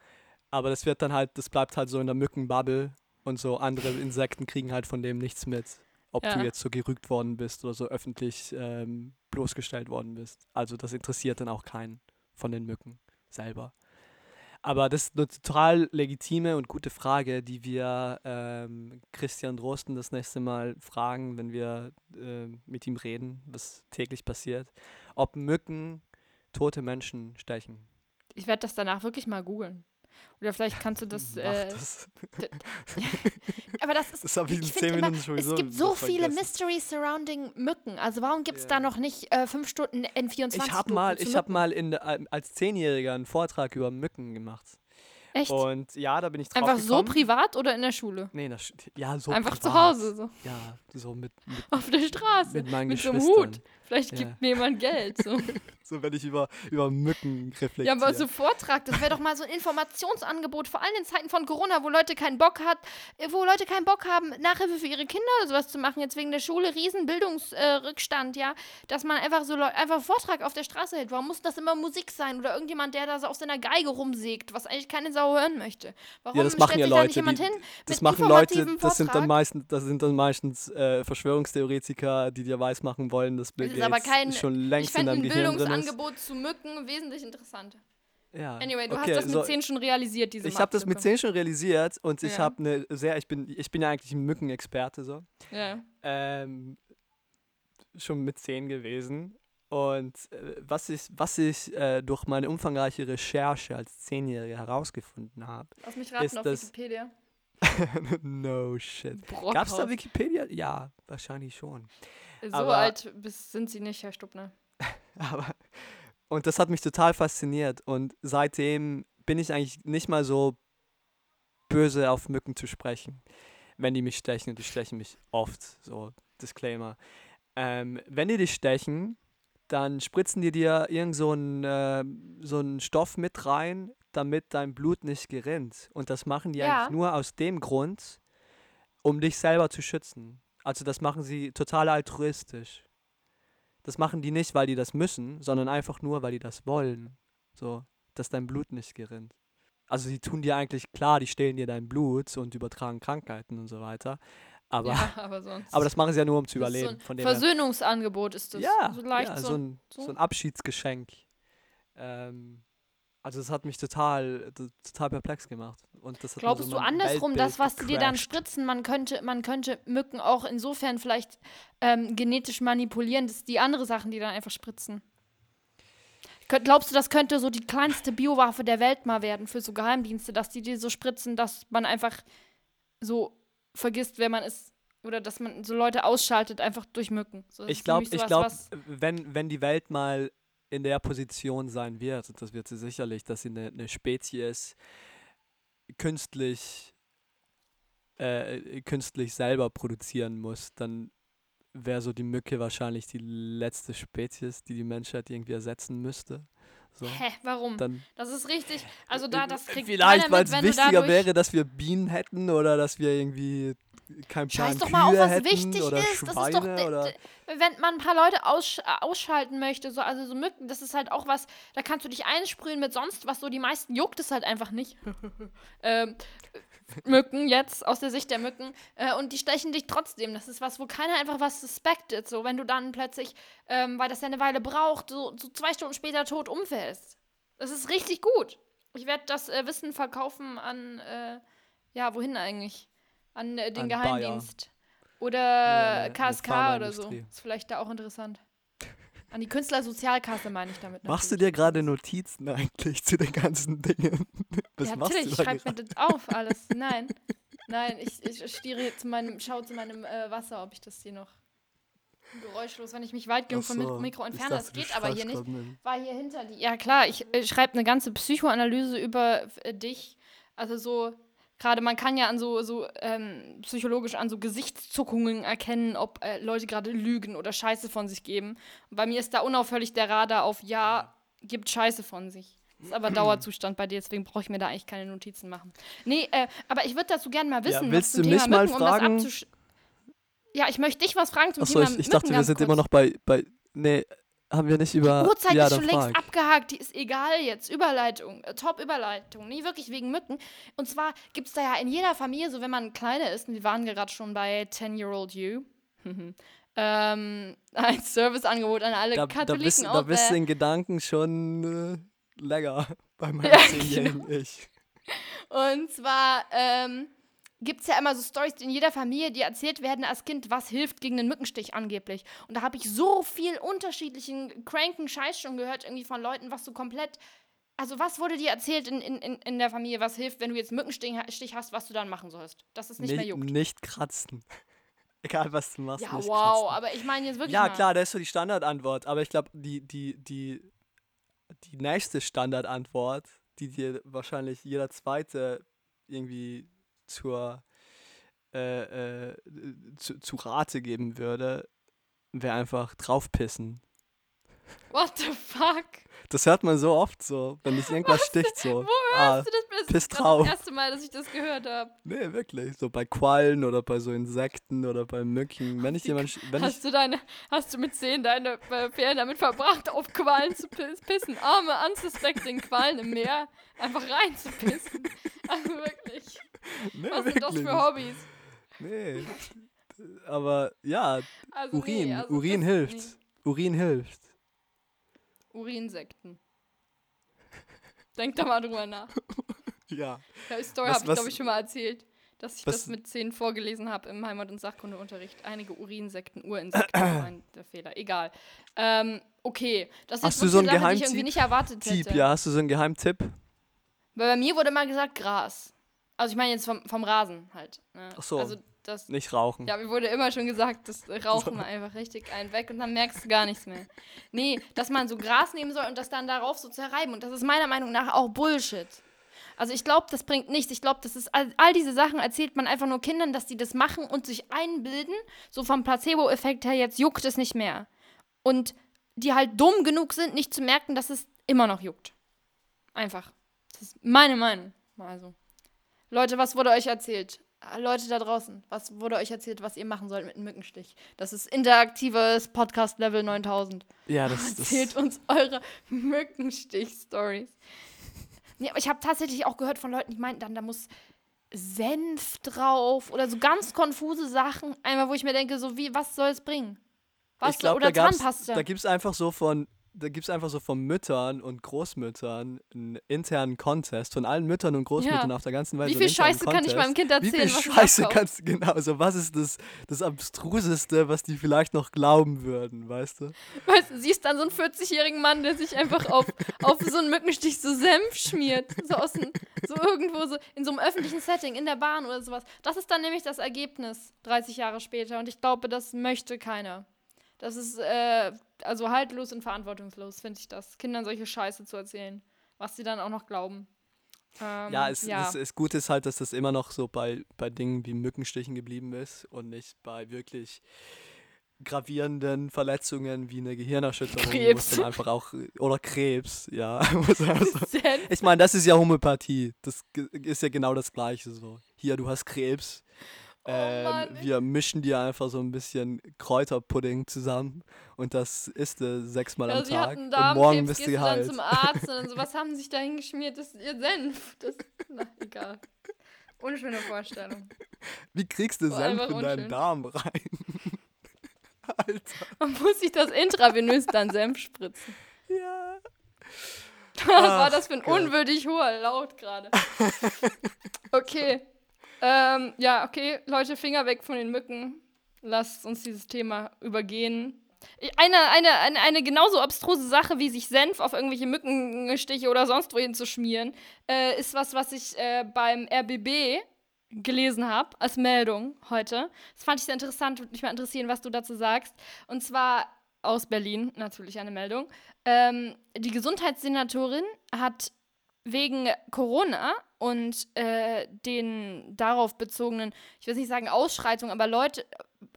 aber das wird dann halt, das bleibt halt so in der Mückenbubble und so andere Insekten kriegen halt von dem nichts mit. Ob du Ja. jetzt so gerügt worden bist oder so öffentlich ähm, bloßgestellt worden bist. Also das interessiert dann auch keinen von den Mücken selber. Aber das ist eine total legitime und gute Frage, die wir ähm, Christian Drosten das nächste Mal fragen, wenn wir ähm, mit ihm reden, was täglich passiert. Ob Mücken tote Menschen stechen. Ich werde das danach wirklich mal googeln. Oder vielleicht kannst du das. Äh, das. aber das ist. Das habe ich in ich 10 find immer, Minuten sowieso es gibt so viele vergessen. Mysteries surrounding Mücken. Also warum gibt es Ja. da noch nicht äh, fünf Stunden N24? Ich habe Doku mal, zu ich habe mal in, der- als Zehnjähriger einen Vortrag über Mücken gemacht. Echt? Und ja, da bin ich drauf Einfach so gekommen. privat oder in der Schule? Nee, das, ja, so Einfach zu privat. Hause, so. Ja, so mit, mit, Auf der Straße. mit meinen mit so einem Geschwistern. Hut. Vielleicht Ja. gibt mir jemand Geld. So. So, wenn ich über, über Mücken reflektiere. Ja, aber so Vortrag, das wäre doch mal so ein Informationsangebot, vor allem in Zeiten von Corona, wo Leute keinen Bock hat, äh, wo Leute keinen Bock haben, Nachhilfe für ihre Kinder oder sowas zu machen, jetzt wegen der Schule, riesen Bildungsrückstand, äh, ja, dass man einfach so einfach einen Vortrag auf der Straße hält. Warum muss das immer Musik sein oder irgendjemand, der da so auf seiner Geige rumsägt, was eigentlich keine Sau hören möchte? Warum Ja, das machen stellt ja sich da Leute, nicht jemand die- hin das machen Leute, das sind dann meistens, das sind dann meistens äh, Verschwörungstheoretiker, die dir weismachen wollen, dass Bill Das ist aber Gates kein- schon längst in deinem ein Gehirn drin ist. Bildungsangebot zu Mücken wesentlich interessanter. Ja. Anyway, du okay, hast das mit so, 10 schon realisiert, diese Ich habe das mit Marktlücke. 10 schon realisiert und ich Ja. habe eine sehr, ich bin, ich bin ja eigentlich ein Mückenexperte so. Ja. ähm, schon mit 10 gewesen. Und äh, was ich, was ich äh, durch meine umfangreiche Recherche als Zehnjähriger herausgefunden habe. Lass mich raten Ist auf das- Wikipedia. no shit. Gab es da Wikipedia? Ja, wahrscheinlich schon. So aber- alt sind sie nicht, Herr Stubner. Aber, und das hat mich total fasziniert. Und seitdem bin ich eigentlich nicht mal so böse auf Mücken zu sprechen, wenn die mich stechen. Und die stechen mich oft. So, Disclaimer. Ähm, wenn die dich stechen, dann spritzen die dir irgend so einen äh, so einen Stoff mit rein, damit dein Blut nicht gerinnt. Und das machen die Ja. eigentlich nur aus dem Grund, um dich selber zu schützen. Also das machen sie total altruistisch. Das machen die nicht, weil die das müssen, sondern einfach nur, weil die das wollen. So, dass dein Blut nicht gerinnt. Also die tun dir eigentlich klar, die stehlen dir dein Blut und übertragen Krankheiten und so weiter. Aber, ja, aber sonst. aber das machen sie ja nur, um zu ist überleben. So ein Versöhnungsangebot ist das. ja, so leicht ja so. so, ein, so. so ein Abschiedsgeschenk. Ähm, also das hat mich total, total perplex gemacht. Und das Glaubst so du andersrum, Weltbild das, was die dir dann spritzen, man könnte, man könnte Mücken auch insofern vielleicht ähm, genetisch manipulieren, dass die andere Sachen, die dann einfach spritzen. Glaubst du, das könnte so die kleinste Biowaffe der Welt mal werden für so Geheimdienste, dass die dir so spritzen, dass man einfach so vergisst, wer man ist? Oder dass man so Leute ausschaltet, einfach durch Mücken. So, Ich glaube, ich glaube, wenn, wenn die Welt mal in der Position sein wird, und das wird sie sicherlich, dass sie eine, eine Spezies künstlich, äh, künstlich selber produzieren muss, dann wäre so die Mücke wahrscheinlich die letzte Spezies, die die Menschheit irgendwie ersetzen müsste. So. Hä, warum? Dann, Das ist richtig. Also da, das kriegt Vielleicht, weil es wichtiger wäre, dass wir Bienen hätten oder dass wir irgendwie kein Plan Scheiß doch Kühe mal auf, was wichtig ist. Schweine Das ist doch, wenn man ein paar Leute aussch äh, ausschalten möchte, so, also so Mücken, das ist halt auch was, da kannst du dich einsprühen mit sonst was, so die meisten juckt es halt einfach nicht. ähm, Mücken jetzt, aus der Sicht der Mücken, äh, und die stechen dich trotzdem. Das ist was, wo keiner einfach was suspected, so, wenn du dann plötzlich, ähm, weil das ja eine Weile braucht, so, so zwei Stunden später tot umfällst. Das ist richtig gut. Ich werde das äh, Wissen verkaufen an, äh, ja, wohin eigentlich? An äh, den An Bayer. Geheimdienst. Oder Ja, KSK oder so. Ist vielleicht da auch interessant. An die Künstlersozialkasse meine ich damit. Machst du natürlich. dir gerade Notizen eigentlich zu den ganzen Dingen? Was ja, machst natürlich, du da schreib mir das auf, alles. Nein. Nein, ich, ich stiere jetzt zu meinem, schau zu meinem äh, Wasser, ob ich das hier noch geräuschlos, wenn ich mich weit genug Ach vom Mik- so, Mikro ich entferne. Das geht aber hier nicht. war hier hinter die. Ja, klar, ich äh, schreibe eine ganze Psychoanalyse über äh, dich. Also so, gerade man kann ja an so, so ähm, psychologisch an so Gesichtszuckungen erkennen, ob äh, Leute gerade lügen oder Scheiße von sich geben. Und bei mir ist da unaufhörlich der Radar auf Ja, gibt Scheiße von sich. Das ist aber Dauerzustand bei dir, deswegen brauche ich mir da eigentlich keine Notizen machen. Nee, äh, aber ich würde dazu gerne mal wissen, willst was zum du Thema mich mal Mücken, um das fragen? abzusch... Ja, ich möchte dich was fragen zum Achso, Thema ich, ich dachte, wir sind kurz. immer noch bei, bei. Nee, haben wir nicht über. Uhrzeit ja, ist schon längst abgehakt, die ist egal jetzt. Überleitung, äh, Top-Überleitung, nie wirklich wegen Mücken. Und zwar gibt es da ja in jeder Familie, so wenn man kleiner ist, und wir waren gerade schon bei 10-Year-Old You, ähm, ein Serviceangebot an alle Da, da, Katholiken bist, da bist du there. in Gedanken schon äh, länger bei meinem Ja, zehnjährigen Ich. Und zwar ähm, gibt es ja immer so Stories in jeder Familie, die erzählt werden als Kind, was hilft gegen den Mückenstich angeblich. Und da habe ich so viel unterschiedlichen cranken Scheiß schon gehört, irgendwie von Leuten, was so komplett. Also, was wurde dir erzählt in, in, in- der Familie, was hilft, wenn du jetzt Mückenstich Stich hast, was du dann machen sollst? Dass es nicht mehr juckt. nicht kratzen. Egal, was du machst, Ja, nicht wow, kratzen. aber ich meine jetzt wirklich. Ja, mal. klar, das ist so die Standardantwort. Aber ich glaube, die, die, die, die nächste Standardantwort, die dir wahrscheinlich jeder Zweite irgendwie zur, äh, äh, zu, zu Rate geben würde, wäre einfach draufpissen. What the fuck? Das hört man so oft so, wenn dich irgendwas sticht so. Wo Ah, hörst du das? Das piss drauf. das erste Mal, dass ich das gehört habe. Nee, wirklich. So bei Quallen oder bei so Insekten oder bei Mücken. Wenn ich jemand, wenn ich, Hast du deine, hast du mit zehn deine äh, Ferien damit verbracht, auf Quallen zu pis- pissen? Arme, unsuspecting Quallen im Meer einfach reinzupissen. Also wirklich. nee, Was sind das wirklich. für Hobbys? Nee. Aber ja, Also Urin. nee, also Urin hilft. Urin hilft. Urinsekten. Denk da mal drüber nach. Ja. Die Story habe ich, glaube ich, schon mal erzählt, dass ich was- das mit zehn vorgelesen habe im Heimat- und Sachkundeunterricht. Einige Urinsekten, Urinsekten, mein der Fehler. Egal. Ähm, okay. Das ist Hast du so einen die ich irgendwie Geheimtipp? nicht erwartet Tipp, hätte. ja, hast du so einen Geheimtipp? Weil bei mir wurde mal gesagt Gras. Also ich meine jetzt vom, vom Rasen halt. Ne? Ach so. Also das, Nicht rauchen. ja, mir wurde immer schon gesagt, das rauchen wir einfach richtig einen weg und dann merkst du gar nichts mehr. Nee, dass man so Gras nehmen soll und das dann darauf so zerreiben. Und das ist meiner Meinung nach auch Bullshit. Also ich glaube, das bringt nichts. Ich glaube, das ist all, all diese Sachen erzählt man einfach nur Kindern, dass die das machen und sich einbilden, so vom Placebo-Effekt her, jetzt juckt es nicht mehr. Und die halt dumm genug sind, nicht zu merken, dass es immer noch juckt. Einfach. Das ist meine Meinung. Also. Leute, was wurde euch erzählt? Leute da draußen, was wurde euch erzählt, was ihr machen sollt mit einem Mückenstich? Das ist interaktives Podcast Level 9000. Ja, das, das Erzählt uns eure Mückenstich-Stories. Nee, aber ich habe tatsächlich auch gehört von Leuten, die meinten dann, da muss Senf drauf oder so ganz konfuse Sachen. Einmal, wo ich mir denke, so wie, was soll es bringen? Was ich glaube, oder da, Zahnpasta? da gibt es einfach so von, da gibt's einfach so von Müttern und Großmüttern einen internen Contest, von allen Müttern und Großmüttern Ja. auf der ganzen Welt. Wie so viel Scheiße kann ich Contest. meinem Kind Wie erzählen, viel was es Scheiße kannst du, genau, also was ist das, das Abstruseste, was die vielleicht noch glauben würden, weißt du? Weißt du, siehst dann so einen 40-jährigen Mann, der sich einfach auf, auf so einen Mückenstich so Senf schmiert. So aus dem, so irgendwo so in so einem öffentlichen Setting, in der Bahn oder sowas. Das ist dann nämlich das Ergebnis 30 Jahre später. Und ich glaube, das möchte keiner. Das ist äh, also haltlos und verantwortungslos, finde ich das. Kindern solche Scheiße zu erzählen, was sie dann auch noch glauben. Ähm, Ja, es, ja. Das, das Gute ist halt, dass das immer noch so bei, bei Dingen wie Mückenstichen geblieben ist und nicht bei wirklich gravierenden Verletzungen wie eine Gehirnerschütterung, es Krebs. dann einfach auch oder Krebs, ja. muss ich meine, das ist ja Homöopathie. Das ist ja genau das Gleiche so. Hier, du hast Krebs. Ähm, Oh wir mischen dir einfach so ein bisschen Kräuterpudding zusammen und das isst du sechsmal Ja, am Tag und morgen bist du du dann geheilt. zum Arzt und dann so, was haben sie sich da hingeschmiert? Das ist ihr Senf. Das, na, egal. Unschöne Vorstellung. Wie kriegst du War Senf in deinen unschön. Darm rein? Alter. Man muss sich das intravenös dann Senf spritzen. Ja. Was war Ach das für ein Gott. unwürdig hoher Laut gerade? Okay. Ähm, ja, okay, Leute, Finger weg von den Mücken. Lasst uns dieses Thema übergehen. Eine, eine, eine, eine genauso abstruse Sache, wie sich Senf auf irgendwelche Mückenstiche oder sonst wohin zu schmieren, äh, ist was, was ich äh, beim RBB gelesen habe als Meldung heute. Das fand ich sehr interessant, würde mich mal interessieren, was du dazu sagst. Und zwar aus Berlin, natürlich eine Meldung. Ähm, die Gesundheitssenatorin hat wegen Corona und äh, den darauf bezogenen, ich will nicht sagen Ausschreitungen, aber Leute,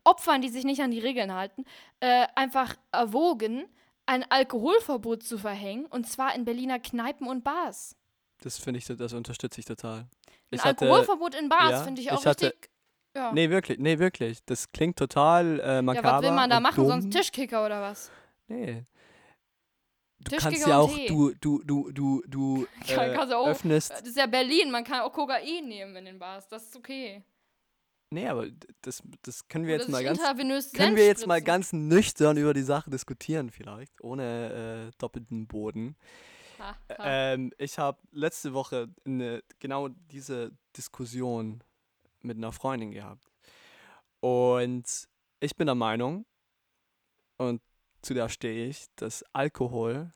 Opfern, die sich nicht an die Regeln halten, äh, einfach erwogen, ein Alkoholverbot zu verhängen, und zwar in Berliner Kneipen und Bars. Das finde ich, das unterstütze ich total. Ein Ich hatte, Alkoholverbot in Bars ja, finde ich auch ich hatte- richtig. Ja. nee, wirklich, nee, wirklich. Das klingt total äh, ja, makaber. was will man da machen? dumm. Sonst Tischkicker oder was? Nee. Du Tischkicker kannst ja auch, Tee. du, du, du, du, du Kann- äh, kannst auch- öffnest. Das ist ja Berlin, man kann auch Kokain nehmen in den Bars, das ist okay. Nee, aber das, das können wir Oder jetzt mal ganz können wir jetzt mal ganz nüchtern über die Sache diskutieren vielleicht, ohne äh, doppelten Boden. Ha, ha. Ähm, ich habe letzte Woche eine, genau diese Diskussion mit einer Freundin gehabt. Und ich bin der Meinung, und zu der stehe ich, dass Alkohol,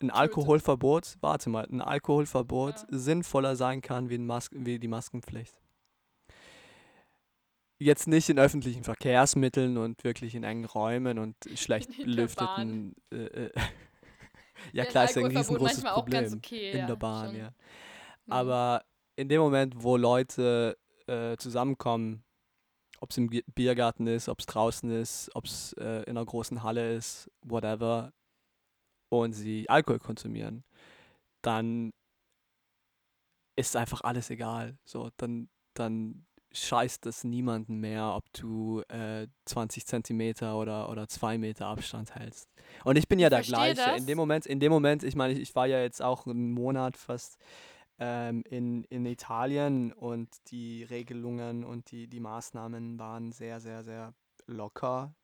ein Alkoholverbot, warte mal, ein Alkoholverbot Ja. sinnvoller sein kann wie, Mas wie die Maskenpflicht. Jetzt nicht in öffentlichen Verkehrsmitteln und wirklich in engen Räumen und schlecht belüfteten. Äh, äh, ja, klar, ist ja ein riesengroßes Problem. ganz okay, in ja, der Bahn, schon. ja. Mhm. Aber in dem Moment, wo Leute äh, zusammenkommen, ob es im Biergarten ist, ob es draußen ist, ob es äh, in einer großen Halle ist, whatever, und sie Alkohol konsumieren, dann ist einfach alles egal. So, dann, dann scheißt es niemanden mehr, ob du äh, 20 Zentimeter oder, oder zwei Meter Abstand hältst. Und ich bin ja der verstehe gleiche. In das. dem Moment, in dem Moment, ich meine, ich, ich war ja jetzt auch einen Monat fast ähm, in, in Italien und die Regelungen und die, die Maßnahmen waren sehr, sehr, sehr locker.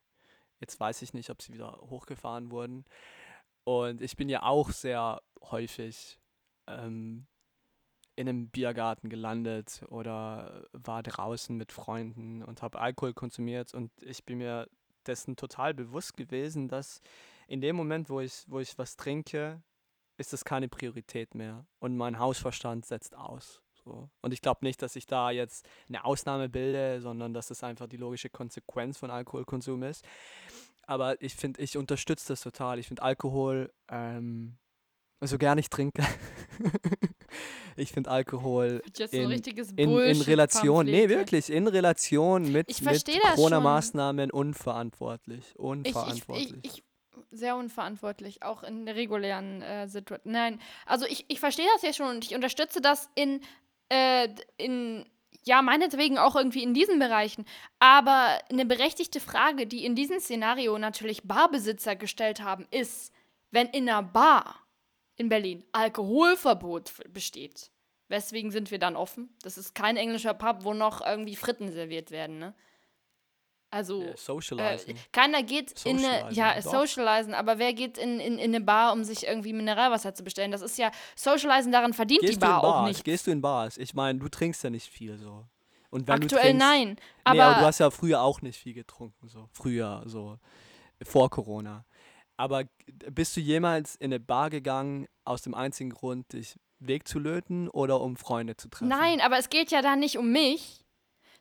Jetzt weiß ich nicht, ob sie wieder hochgefahren wurden. Und ich bin ja auch sehr häufig ähm, in einem Biergarten gelandet oder war draußen mit Freunden und habe Alkohol konsumiert und ich bin mir dessen total bewusst gewesen, dass in dem Moment, wo ich, wo ich was trinke, ist das keine Priorität mehr und mein Hausverstand setzt aus. So. Und ich glaube nicht, dass ich da jetzt eine Ausnahme bilde, sondern dass das einfach die logische Konsequenz von Alkoholkonsum ist. Aber ich finde, ich unterstütze das total. Ich finde Alkohol, ähm, so gern ich trinke, ich finde Alkohol in, in, in Relation, nee, wirklich, in Relation mit, mit. Corona-Maßnahmen unverantwortlich. Ich, ich, Unverantwortlich. ich, ich, sehr unverantwortlich, auch in regulären äh, Situation. Nein, also ich, ich verstehe das ja schon und ich unterstütze das in, äh, in, ja, meinetwegen auch irgendwie in diesen Bereichen. Aber eine berechtigte Frage, die in diesem Szenario natürlich Barbesitzer gestellt haben, ist, wenn in einer Bar in Berlin Alkoholverbot besteht, weswegen sind wir dann offen? Das ist kein englischer Pub, wo noch irgendwie Fritten serviert werden, ne? Also, Äh, socializing. keiner geht in eine, Socialisen, ja, doch. socialisen, aber wer geht in, in, in eine Bar, um sich irgendwie Mineralwasser zu bestellen? Das ist ja, socialisen, daran verdient Gehst die du Bar auch nicht. Gehst du in Bars? Ich meine, du trinkst ja nicht viel so. Und wenn du Aktuell trinkst, nein, nee, aber, aber du hast ja früher auch nicht viel getrunken, so. Früher, so. Vor Corona. Aber bist du jemals in eine Bar gegangen, aus dem einzigen Grund, dich wegzulöten oder um Freunde zu treffen? nein, aber es geht ja da nicht um mich,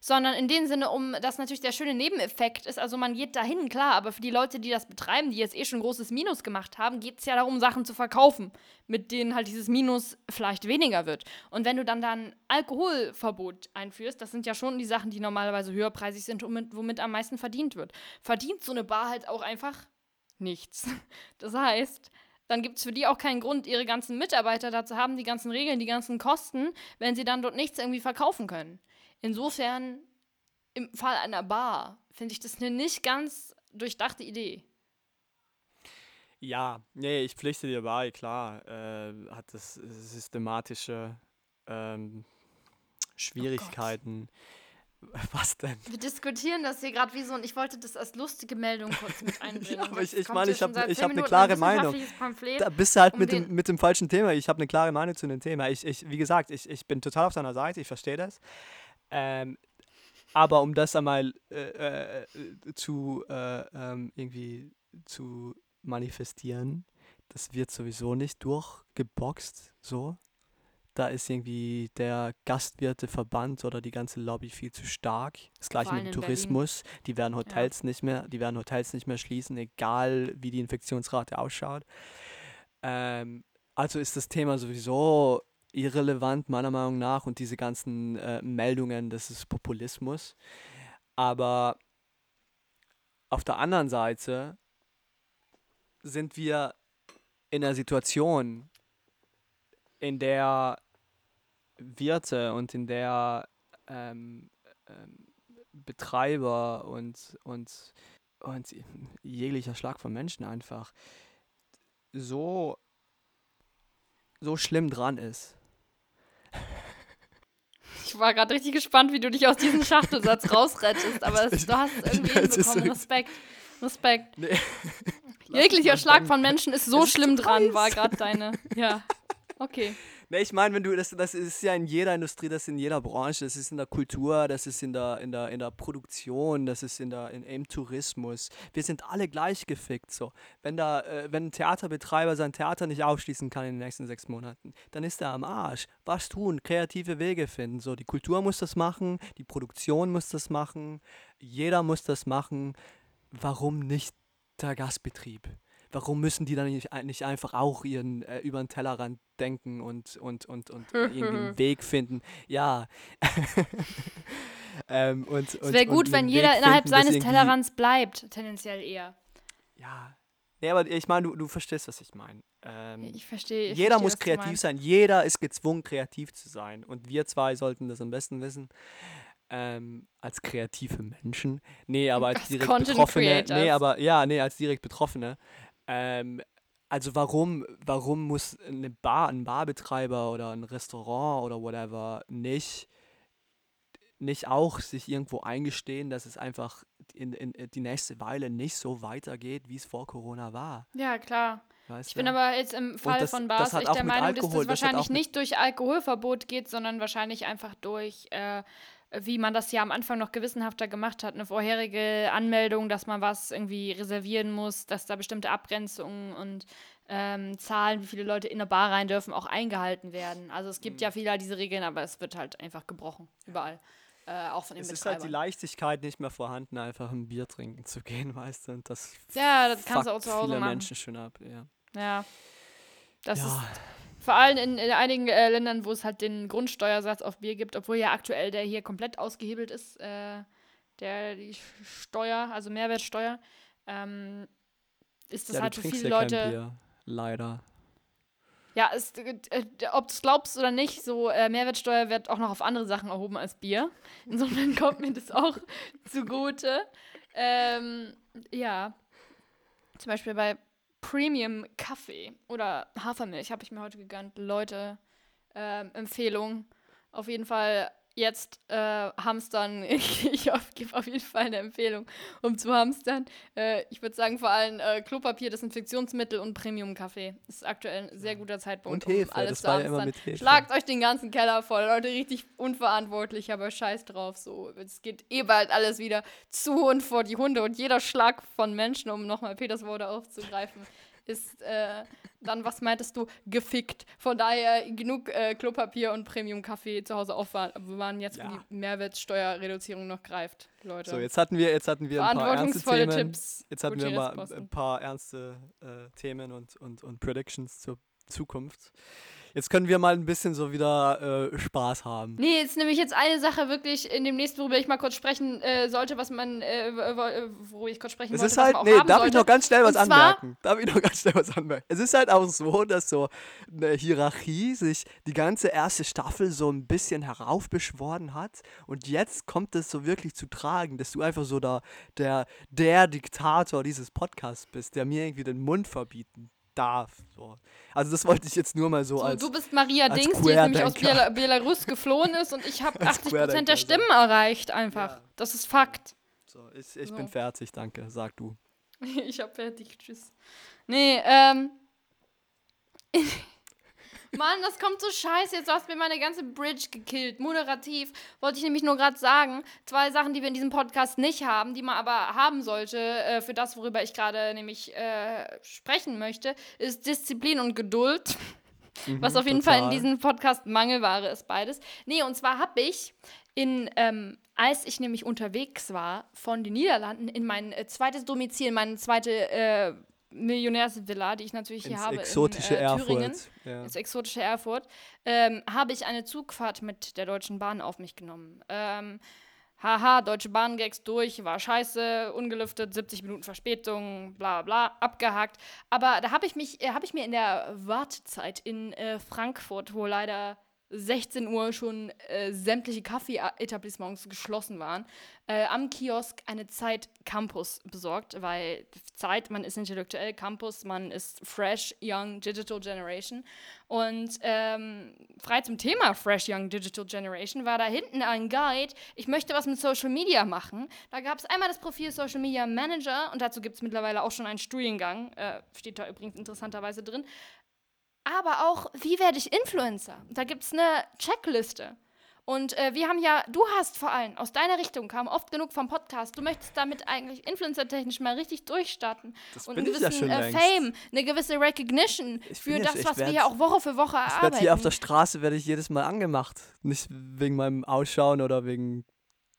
sondern in dem Sinne um, dass natürlich der schöne Nebeneffekt ist, also man geht dahin, klar, aber für die Leute, die das betreiben, die jetzt eh schon großes Minus gemacht haben, geht es ja darum, Sachen zu verkaufen, mit denen halt dieses Minus vielleicht weniger wird. Und wenn du dann dann Alkoholverbot einführst, das sind ja schon die Sachen, die normalerweise höherpreisig sind, womit, womit am meisten verdient wird. Verdient so eine Bar halt auch einfach nichts. Das heißt, dann gibt es für die auch keinen Grund, ihre ganzen Mitarbeiter da zu haben, die ganzen Regeln, die ganzen Kosten, wenn sie dann dort nichts irgendwie verkaufen können. Insofern, im Fall einer Bar, finde ich das eine nicht ganz durchdachte Idee. Ja, nee, ich pflichte dir bei, klar, äh, hat das systematische ähm, Schwierigkeiten. Was denn? Wir diskutieren das hier gerade wie so und ich wollte das als lustige Meldung kurz mit einbringen. Ja, aber ich- meine, ich seit ich 10 hab eine klare ein Meinung. Da bist du halt um mit, dem, mit dem falschen Thema. Ich habe eine klare Meinung zu dem Thema. Ich, ich, wie gesagt, ich, ich bin total auf deiner Seite, ich verstehe das. Ähm, aber um das einmal äh, äh, zu äh, ähm, irgendwie zu manifestieren, das wird sowieso nicht durchgeboxt so. Da ist irgendwie der Gastwirteverband oder die ganze Lobby viel zu stark. Das gleiche mit dem in Berlin. Tourismus. Die werden Hotels nicht mehr, die werden Hotels nicht mehr schließen, egal wie die Infektionsrate ausschaut. Ähm, also ist das Thema sowieso irrelevant, meiner Meinung nach, und diese ganzen äh, Meldungen, das ist Populismus. Aber auf der anderen Seite sind wir in einer Situation, in der Wirte und in der ähm, ähm, Betreiber und, und, und jeglicher Schlag von Menschen einfach so, so schlimm dran ist. Ich war gerade richtig gespannt, wie du dich aus diesem Schachtelsatz rausrettest, aber es, du hast es irgendwie hinbekommen. so- Respekt. Respekt. Nee. Jeglicher Schlag von Menschen ist so ist schlimm dran, war gerade deine. Ja. Okay. Ne, ich meine, wenn du, das, das ist ja in jeder Industrie, das ist in jeder Branche, das ist in der Kultur, das ist in der, in der, in der Produktion, das ist in der, in, im Tourismus. Wir sind alle gleich gefickt, so. Wenn da, äh, wenn ein Theaterbetreiber sein Theater nicht aufschließen kann in den nächsten sechs Monaten, dann ist er am Arsch. Was tun? Kreative Wege finden. So, die Kultur muss das machen, die Produktion muss das machen, jeder muss das machen. Warum nicht der Gastbetrieb? Warum müssen die dann nicht, nicht einfach auch ihren äh, über den Tellerrand denken und, und, und, und irgendwie einen Weg finden? Ja. ähm, und, es wäre gut, wenn jeder finden, innerhalb seines Tellerrands bleibt, tendenziell eher. Ja. Nee, aber ich meine, du, du verstehst, was ich meine. Ähm, ich verstehe. Jeder versteh, muss kreativ sein. Jeder ist gezwungen, kreativ zu sein. Und wir zwei sollten das am besten wissen. Ähm, als kreative Menschen. Nee, aber als, als direkt Content Betroffene. Creators. Nee, aber ja, nee, als direkt Betroffene ähm, also warum, warum muss eine Bar, ein Barbetreiber oder ein Restaurant oder whatever nicht, nicht auch sich irgendwo eingestehen, dass es einfach in, in, in die nächste Weile nicht so weitergeht, wie es vor Corona war? Ja, klar. Weißt ich bin aber jetzt im Fall das, von Bars echt der Meinung, Alkohol, dass das wahrscheinlich das nicht durch Alkoholverbot geht, sondern wahrscheinlich einfach durch äh, wie man das ja am Anfang noch gewissenhafter gemacht hat, eine vorherige Anmeldung, dass man was irgendwie reservieren muss, dass da bestimmte Abgrenzungen und ähm, Zahlen, wie viele Leute in eine Bar rein dürfen, auch eingehalten werden. Also es gibt mhm. ja viele diese Regeln, aber es wird halt einfach gebrochen, überall. Äh, auch von den es Betreibern. ist halt die Leichtigkeit nicht mehr vorhanden, einfach ein Bier trinken zu gehen, weißt du, und das Ja, das kannst du auch zu Hause viele machen. Menschen schon ab, ja. Ja. Das ja. ist vor allem in, in einigen äh, Ländern, wo es halt den Grundsteuersatz auf Bier gibt, obwohl ja aktuell der hier komplett ausgehebelt ist, äh, der die Steuer, also Mehrwertsteuer, ähm, ist das ja, halt für viele ja Leute. Kein Bier. Leider. Ja, es, äh, ob du es glaubst oder nicht, so äh, Mehrwertsteuer wird auch noch auf andere Sachen erhoben als Bier. Insofern kommt mir das auch zugute. Ähm, ja. Zum Beispiel bei Premium Kaffee oder Hafermilch habe ich mir heute gegönnt. Leute, äh, Empfehlung. Auf jeden Fall jetzt äh, hamstern. ich gebe auf jeden Fall eine Empfehlung, um zu hamstern. Äh, ich würde sagen, vor allem äh, Klopapier, Desinfektionsmittel und Premium-Kaffee. Ist aktuell ein sehr guter Zeitpunkt, und Hefe, um alles das zu war hamstern. Ja immer mit Hefe. Schlagt euch den ganzen Keller voll. Leute, richtig unverantwortlich, aber scheiß drauf. So, es geht eh bald alles wieder zu und vor die Hunde. Und jeder Schlag von Menschen, um nochmal Peters Worte aufzugreifen, ist äh, dann, was meintest du, gefickt. Von daher genug äh, Klopapier und Premium-Kaffee zu Hause aufbewahren, jetzt ja. wo die Mehrwertsteuerreduzierung noch greift, Leute. So, jetzt hatten wir, jetzt hatten wir ein paar ernste Themen. Tipps. Jetzt hatten wir mal ein paar ernste äh, Themen und, und, und Predictions zur Zukunft. Jetzt können wir mal ein bisschen so wieder äh, Spaß haben. Nee, jetzt nämlich jetzt eine Sache wirklich in dem nächsten, worüber ich mal kurz sprechen äh, sollte, was man, äh, wo ich kurz sprechen es wollte, ist halt, nee, darf sollte. ich noch ganz schnell was anmerken? Darf ich noch ganz schnell was anmerken? Es ist halt auch so, dass so eine Hierarchie sich die ganze erste Staffel so ein bisschen heraufbeschworen hat und jetzt kommt es so wirklich zu tragen, dass du einfach so da der, der Diktator dieses Podcasts bist, der mir irgendwie den Mund verbieten darf. So. Also das wollte ich jetzt nur mal so, so als Du bist Maria Dings, die nämlich aus Bel Belarus geflohen ist und ich habe 80% der Stimmen erreicht einfach. Ja. Das ist Fakt. So, ich, ich so. bin fertig, danke. Sag du. ich hab fertig, tschüss. Nee, ähm Mann, das kommt so scheiße. Jetzt hast du mir meine ganze Bridge gekillt. Moderativ wollte ich nämlich nur gerade sagen. Zwei Sachen, die wir in diesem Podcast nicht haben, die man aber haben sollte, äh, für das, worüber ich gerade nämlich äh, sprechen möchte, ist Disziplin und Geduld. Mhm, was auf jeden total. Fall in diesem Podcast Mangelware ist, beides. Nee, und zwar habe ich in, ähm, als ich nämlich unterwegs war von den Niederlanden in mein äh, zweites Domizil, meine zweite äh, Millionärsvilla, die ich natürlich hier Ins habe exotische in äh, Thüringen, Erfurt. Ja. ins exotische Erfurt, ähm, habe ich eine Zugfahrt mit der Deutschen Bahn auf mich genommen. Ähm, haha, Deutsche Bahn Gags durch, war scheiße, ungelüftet, 70 Minuten Verspätung, bla bla, abgehakt. Aber da habe ich mich, äh, habe ich mir in der Wartezeit in äh, Frankfurt, wo leider 16 Uhr schon äh, sämtliche Kaffee-Etablissements geschlossen waren, äh, am Kiosk eine Zeit Campus besorgt, weil Zeit, man ist intellektuell, Campus, man ist fresh, young, digital generation. Und ähm, frei zum Thema Fresh Young Digital Generation war da hinten ein Guide. Ich möchte was mit Social Media machen. Da gab es einmal das Profil Social Media Manager und dazu gibt es mittlerweile auch schon einen Studiengang, äh, steht da übrigens interessanterweise drin. Aber auch, wie werde ich Influencer? Da gibt es eine Checkliste. Und äh, wir haben ja, du hast vor allem, aus deiner Richtung kam oft genug vom Podcast, du möchtest damit eigentlich influencer-technisch mal richtig durchstarten. Das und einen ja gewissen schon äh. Fame, eine gewisse Recognition für das, was wir ja auch Woche für Woche Ich werde erarbeiten. hier auf der Straße werde ich jedes Mal angemacht. Nicht wegen meinem Ausschauen oder wegen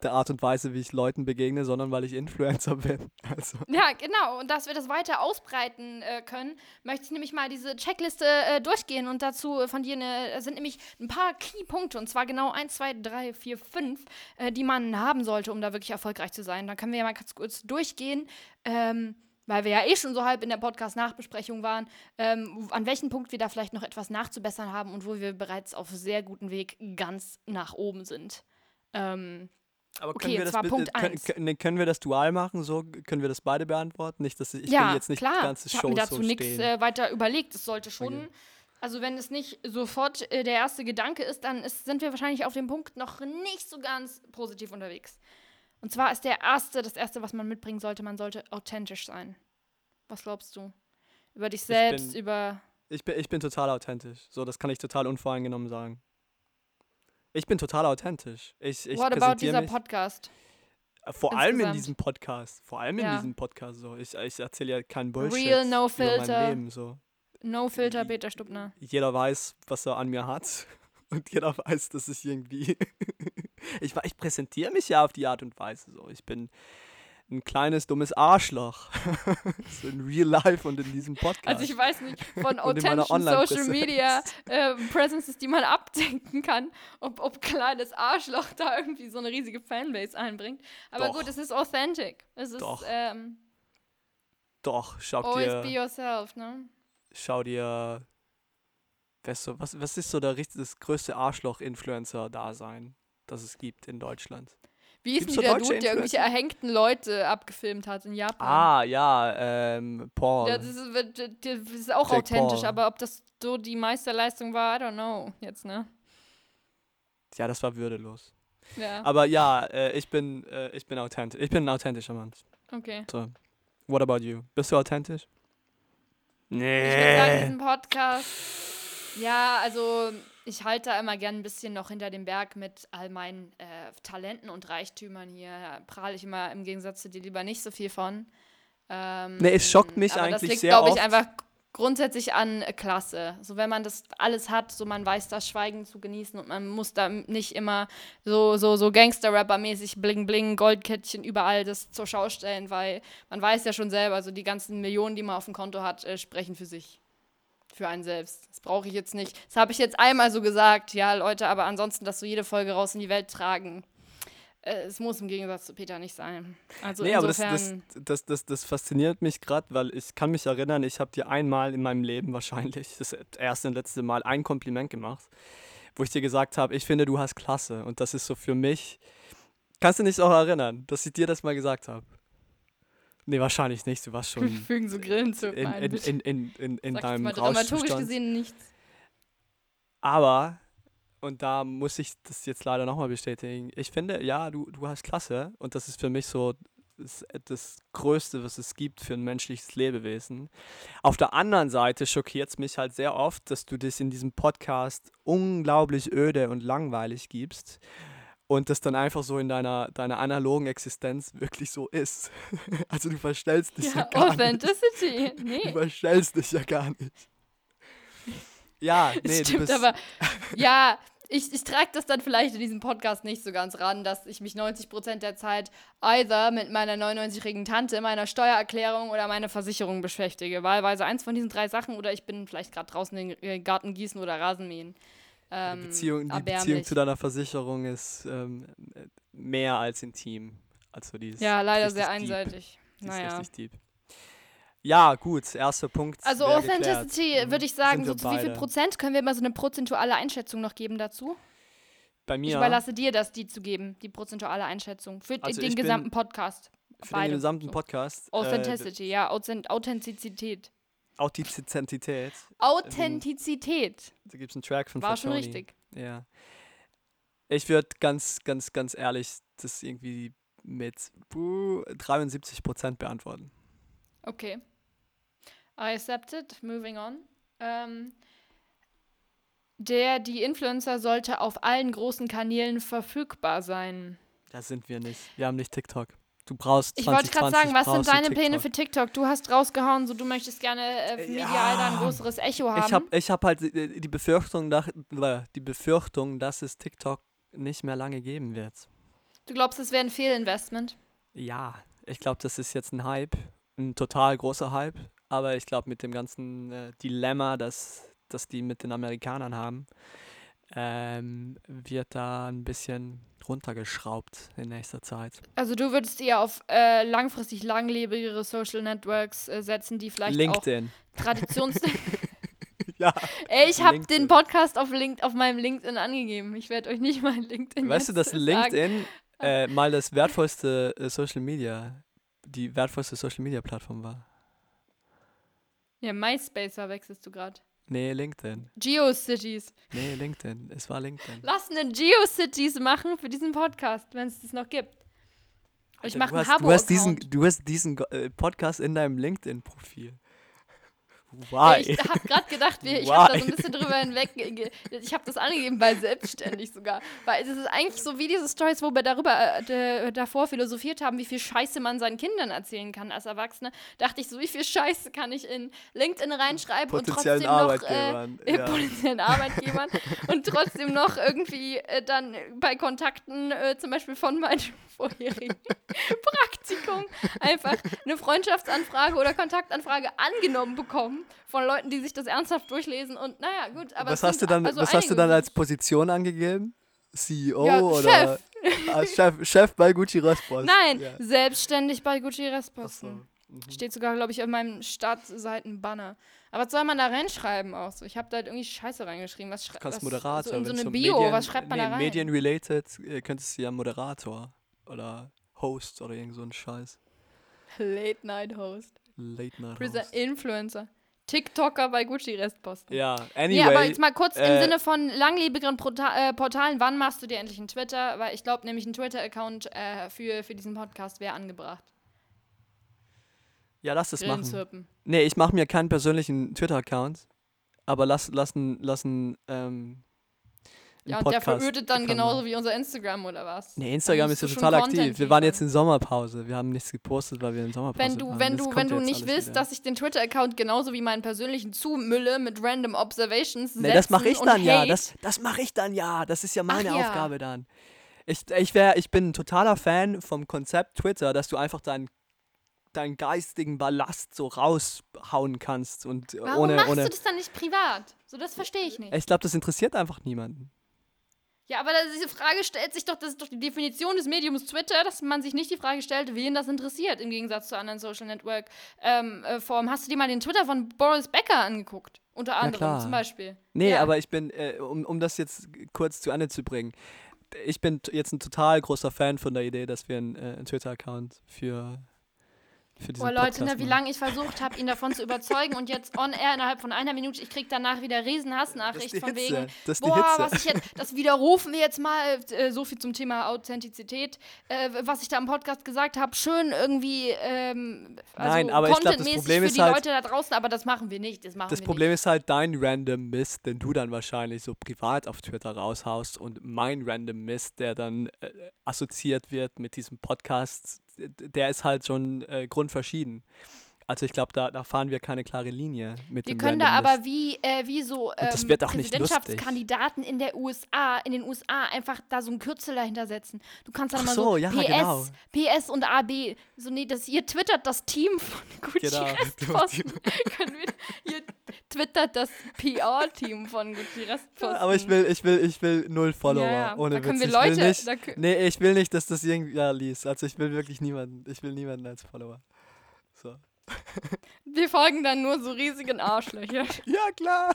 der Art und Weise, wie ich Leuten begegne, sondern weil ich Influencer bin. Also, Ja, genau. Und dass wir das weiter ausbreiten äh, können, möchte ich nämlich mal diese Checkliste äh, durchgehen. Und dazu äh, von dir eine, sind nämlich ein paar Key-Punkte. Und zwar genau 1, 2, 3, 4, 5, äh, die man haben sollte, um da wirklich erfolgreich zu sein. Dann können wir ja mal ganz kurz durchgehen. Ähm, weil wir ja eh schon so halb in der Podcast-Nachbesprechung waren, ähm, an welchem Punkt wir da vielleicht noch etwas nachzubessern haben und wo wir bereits auf sehr gutem Weg ganz nach oben sind. Ähm, aber Okay, können, wir das bitte- Punkt können, können, wir das dual machen? So können wir das beide beantworten? Nicht, dass ich, ich ja, will jetzt nicht klar. die ganze ich habe Show mir dazu so nichts äh, weiter überlegt. Es sollte schon, Okay. also wenn es nicht sofort äh, der erste Gedanke ist, dann ist, sind wir wahrscheinlich auf dem Punkt noch nicht so ganz positiv unterwegs. Und zwar ist der erste, das erste, was man mitbringen sollte, man sollte authentisch sein. Was glaubst du? Über dich selbst, bin- über. Ich bin, ich bin total authentisch. So, das kann ich total unvoreingenommen sagen. Ich bin total authentisch. Ich, ich What about dieser mich, Podcast? äh, vor allem in diesem Podcast. Vor allem in Ja. diesem Podcast. So. Ich, ich erzähle ja keinen Bullshit Real, no über filter. mein Leben. So. No Filter, Peter Stubner. Jeder weiß, was er an mir hat. Und jeder weiß, dass ich irgendwie. ich, ich präsentiere mich ja auf die Art und Weise. So. Ich bin ein kleines, dummes Arschloch. so in Real Life und in diesem Podcast. Also ich weiß nicht, von authentischen Social. Media äh, Presences, die man abdenken kann, ob, ob kleines Arschloch da irgendwie so eine riesige Fanbase einbringt. Aber Doch. gut, es ist authentic. Es ist Doch. ähm, Doch, schau always be dir, yourself, ne? schau dir. wer ist so- Was, was ist so der das größte Arschloch-Influencer-Dasein, das es gibt in Deutschland? Wie ist denn der Dude, der irgendwelche erhängten Leute abgefilmt hat in Japan? Ah, ja, ähm, Paul. Ja, das, ist, das ist auch Jake authentisch, Paul. aber ob das so die Meisterleistung war, I don't know. Jetzt, ne? ja, das war würdelos. Ja, Aber ja, äh, ich bin, äh, ich bin authentisch. Ich bin ein authentischer Mann. okay. So. What about you? Bist du authentisch? Ich würde sagen, Nee. diesen Podcast, ja, also ich halte da immer gern ein bisschen noch hinter dem Berg mit all meinen äh, Talenten und Reichtümern hier. Da prahle ich immer im Gegensatz zu dir lieber nicht so viel von. Ähm, Nee, es schockt mich aber das eigentlich liegt, sehr glaube ich, oft. einfach grundsätzlich an äh, Klasse. So, wenn man das alles hat, so man weiß das Schweigen zu genießen und man muss da nicht immer so, so, so Gangster-Rapper-mäßig bling bling, Goldkettchen überall das zur Schau stellen, weil man weiß ja schon selber, also die ganzen Millionen, die man auf dem Konto hat, äh, sprechen für sich. Für einen selbst. Das brauche ich jetzt nicht. Das habe ich jetzt einmal so gesagt, ja, Leute, aber ansonsten das so jede Folge raus in die Welt tragen. Äh, es muss im Gegensatz zu Peter nicht sein. Also Nee, aber das, das, das, das, das fasziniert mich gerade, weil ich kann mich erinnern, ich habe dir einmal in meinem Leben wahrscheinlich, das erste und letzte Mal, ein Kompliment gemacht, wo ich dir gesagt habe, ich finde, du hast Klasse. Und das ist so für mich, kannst du dich auch erinnern, dass ich dir das mal gesagt habe? Nee, wahrscheinlich nicht, du warst schon fügen so Grillen zu. in, Nein, in, in, in, in, deinem mal dramaturgisch gesehen nichts. Aber, und da muss ich das jetzt leider nochmal bestätigen, ich finde, ja, du, du hast Klasse und das ist für mich so das, das Größte, was es gibt für ein menschliches Lebewesen. Auf der anderen Seite schockiert es mich halt sehr oft, dass du das in diesem Podcast unglaublich öde und langweilig gibst und das dann einfach so in deiner, deiner analogen Existenz wirklich so ist. Also du verstellst dich ja, Ja, gar nicht. Authenticity. Du Nee. verstellst dich ja gar nicht. Ja, nee, du Stimmt, bist, aber ja, ich, ich trage das dann vielleicht in diesem Podcast nicht so ganz ran, dass ich mich 90% der Zeit either mit meiner 99-jährigen Tante, meiner Steuererklärung oder meiner Versicherung beschäftige. Wahlweise eins von diesen drei Sachen oder ich bin vielleicht gerade draußen den äh, Garten gießen oder Rasenmähen. Die Ähm, Beziehung, die Beziehung zu deiner Versicherung ist ähm, äh, mehr als intim. Also die Ja, leider sehr deep. einseitig. Die ist Naja. richtig deep. Ja, gut, erster Punkt. Also geklärt. Authenticity Mhm, würde ich sagen, so zu wie viel. Prozent können wir mal so eine prozentuale Einschätzung noch geben dazu? Bei Ich mir, überlasse dir das, die zu geben, die prozentuale Einschätzung. Für Also den ich gesamten Podcast. für beide, den gesamten so. Podcast, äh, Authenticity, ja, Authent Authentizität. Authentizität, Authentizität. da gibt es einen Track von War schon Fatoni. richtig. Ja. Ich würde ganz, ganz, ganz ehrlich das irgendwie mit uh, 73% beantworten. Okay. I accept it. Moving on. Ähm, Der, die Influencer sollte auf allen großen Kanälen verfügbar sein. Da sind wir nicht. Wir haben nicht TikTok. Du brauchst Ich wollte gerade 2020 sagen, was sind deine Pläne TikTok. für TikTok? Du hast rausgehauen, so du möchtest gerne äh, medial da ein größeres Echo haben. Ich habe ich hab halt äh, die Befürchtung, dass, die Befürchtung, dass es TikTok nicht mehr lange geben wird. du glaubst, es wäre ein Fehlinvestment? Ja, ich glaube, das ist jetzt ein Hype, ein total großer Hype. Aber ich glaube, mit dem ganzen äh, Dilemma, das, das die mit den Amerikanern haben, ähm, wird da ein bisschen runtergeschraubt in nächster Zeit. Also du würdest eher auf äh, langfristig langlebigere Social Networks äh, setzen, die vielleicht LinkedIn. auch Traditions... ja. Ey, ich habe den Podcast auf, Link auf meinem LinkedIn angegeben. Ich werde euch nicht mein LinkedIn Weißt du, dass. LinkedIn äh, mal das wertvollste äh, Social Media, die wertvollste Social Media Plattform war? Ja, MySpace verwechselst du gerade. Nee, LinkedIn. GeoCities. Nee, LinkedIn. Es war LinkedIn. Lass einen GeoCities machen für diesen Podcast, wenn es das noch gibt. Ich mache einen hast, du hast diesen, du hast diesen Podcast in deinem LinkedIn-Profil. Why? Ich habe gerade gedacht, ich habe da so ein bisschen drüber hinweg. Ich habe das angegeben bei selbstständig sogar. Weil es ist eigentlich so wie diese Stories, wo wir darüber äh, davor philosophiert haben, wie viel Scheiße man seinen Kindern erzählen kann als Erwachsene. Dachte ich so, wie viel Scheiße kann ich in LinkedIn reinschreiben und trotzdem noch Arbeitgebern, äh, ja. potenziellen Arbeitgebern und trotzdem noch irgendwie äh, dann bei Kontakten äh, zum Beispiel von meinem vorherigen Praktikum einfach eine Freundschaftsanfrage oder Kontaktanfrage angenommen bekommen von Leuten, die sich das ernsthaft durchlesen und naja, gut, aber was hast du sind dann, also was hast du dann als. Position angegeben? CEO Ja, oder Ah, Chef, Chef bei Gucci Rostboss? Nein, Ja. selbstständig bei Gucci Ach so. Restposten. Mhm. Steht sogar, glaube ich, auf meinem Startseiten-Banner. Aber was soll man da reinschreiben auch so? Ich habe da halt irgendwie Scheiße reingeschrieben. Was Du kannst was, Moderator. So in so eine Bio, Medien, was schreibt man nee, da rein? Medien-related äh, könntest du ja Moderator oder Host oder irgend so ein Scheiß. Late-Night-Host. Late Night Present Host. Influencer. TikToker bei Gucci Restposten. Ja, anyway. Nee, aber jetzt mal kurz im äh, Sinne von langlebigeren Porta äh, Portalen, wann machst du dir endlich einen Twitter? Weil ich glaube nämlich ein Twitter-Account äh, für, für diesen Podcast wäre angebracht. ja, lass das machen. Grillenzirpen. Nee, ich mache mir keinen persönlichen Twitter-Account, aber lass, lassen, lassen, ähm, Ja, und der verödet dann genauso wie unser Instagram oder was? Nee, Instagram ist ja total Content aktiv. Wir waren jetzt in Sommerpause. Wir haben nichts gepostet, weil wir in Sommerpause Wenn du, waren. wenn Das du, wenn du nicht willst, wieder. dass ich den Twitter-Account genauso wie meinen persönlichen zumülle mit random Observations Nee, das mache ich dann ja. Hate, Das, das mache ich dann ja. Das ist ja meine ja. Aufgabe dann. Ich, ich, wär, ich bin ein totaler Fan vom Konzept Twitter, dass du einfach deinen deinen geistigen Ballast so raushauen kannst und Warum ohne machst ohne du das dann nicht privat? So, das verstehe ich nicht. ich glaube das interessiert einfach niemanden Ja, aber diese Frage stellt sich doch, das ist doch die Definition des Mediums Twitter, dass man sich nicht die Frage stellt, wen das interessiert, im Gegensatz zu anderen Social Network ähm, äh, Formen. Hast du dir mal den Twitter von Boris Becker angeguckt? Unter anderem zum Beispiel. Nee, Ja. aber ich bin, äh, um, um das jetzt kurz zu Ende zu bringen, ich bin jetzt ein total großer Fan von der Idee, dass wir einen, äh, einen Twitter-Account für, für diesen Boah, Leute, Podcast ne, wie lange ich versucht habe, ihn davon zu überzeugen und jetzt on air innerhalb von einer Minute, ich krieg danach wieder riesen Das ist Hassnachricht die von wegen, boah, was ich jetzt, das widerrufen wir jetzt mal, äh, so viel zum Thema Authentizität, äh, was ich da im Podcast gesagt habe, schön irgendwie, ähm, also Nein, aber ich glaub, das Problem für ist die halt- Leute da draußen, aber das machen wir nicht, das machen Das wir Problem ist halt dein random Mist, den du dann wahrscheinlich so privat auf Twitter raushaust und mein random Mist, der dann äh, assoziiert wird mit diesem Podcast, der ist halt schon äh, grundverschieden. Also ich glaube, da, da fahren wir keine klare Linie mit Wir dem können da random aber Mist. wie, äh, wie so ähm, das wird auch nicht lustig. Präsidentschaftskandidaten in der USA, in den USA einfach da so ein Kürzel dahinter setzen. Du kannst dann Ach mal so, so, ja, PS, genau. PS und AB. So, nee, das hier twittert das Team von Gucci Genau. Restposten. können wir, hier twittert das PR-Team von Gucci Restposten. Aber ich will, ich will, ich will null Follower. Ja, ja. Ohne Da können Witz. wir ich Leute- will nicht, da nee, ich will nicht, dass das irgendwie ja, liest. Also ich will wirklich niemanden. Ich will niemanden als Follower. Wir folgen dann nur so riesigen Arschlöcher. Ja, klar.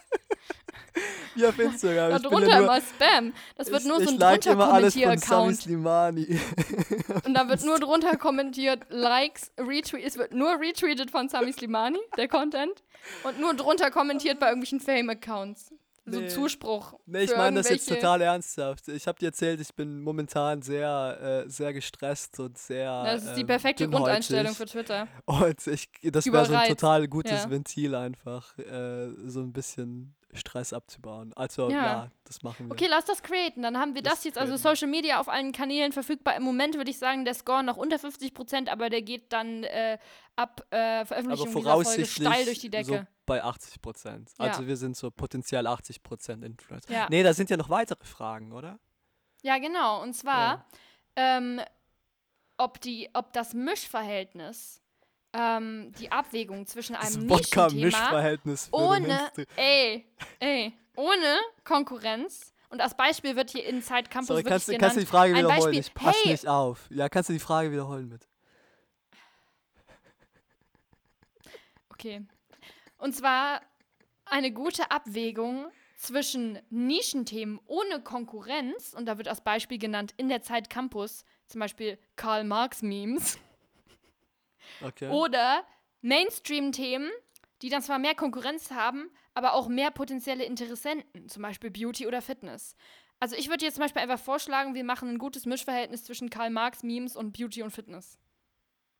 Wie auf Instagram. Da drunter ja nur, immer Spam. Das wird ich, nur so ein like immer alles von Sami Drunter-Kommentier-Account. Slimani. Und da wird nur drunter kommentiert, Likes, Retweet. Es wird nur retweetet von Sami Slimani, der Content. Und nur drunter kommentiert bei irgendwelchen Fame-Accounts. So Nee. Zuspruch. Nee, ich meine das jetzt total ernsthaft. Ich habe dir erzählt, ich bin momentan sehr, äh, sehr gestresst und sehr. Das ist die ähm, perfekte dünnhäutig. Grundeinstellung für Twitter. Und ich, das wäre so ein total gutes Ja. Ventil einfach. Äh, so ein bisschen Stress abzubauen. Also Ja. ja, das machen wir. Okay, lass das createn. Dann haben wir das, Das jetzt, also. Social Media auf allen Kanälen verfügbar. Im Moment würde ich sagen, der Score noch unter 50 Prozent, aber der geht dann äh, ab äh, Aber Veröffentlichung dieser Folge voraussichtlich steil durch die Decke. so bei 80 Prozent. Also Ja. wir sind so potenziell 80 Prozent Influencer. Ja. Nee, da sind ja noch weitere Fragen, oder? Ja, genau. Und zwar, ähm, ob, die, ob das Mischverhältnis, ähm, die Abwägung zwischen einem Nischenthema ohne, ey, ey, ohne Konkurrenz. Und als Beispiel wird hier Inside Campus Sorry, kannst, du- genannt. kannst du die Frage ein wiederholen? Beispiel, Ich pass hey, nicht auf. Ja, kannst du die Frage wiederholen mit? Okay. Und zwar eine gute Abwägung zwischen Nischenthemen ohne Konkurrenz, und da wird als Beispiel genannt in der Zeit Campus, zum Beispiel Karl Marx Memes, Okay. oder Mainstream-Themen, die dann zwar mehr Konkurrenz haben, aber auch mehr potenzielle Interessenten, zum Beispiel Beauty oder Fitness. Also ich würde jetzt zum Beispiel einfach vorschlagen, wir machen ein gutes Mischverhältnis zwischen Karl Marx Memes und Beauty und Fitness.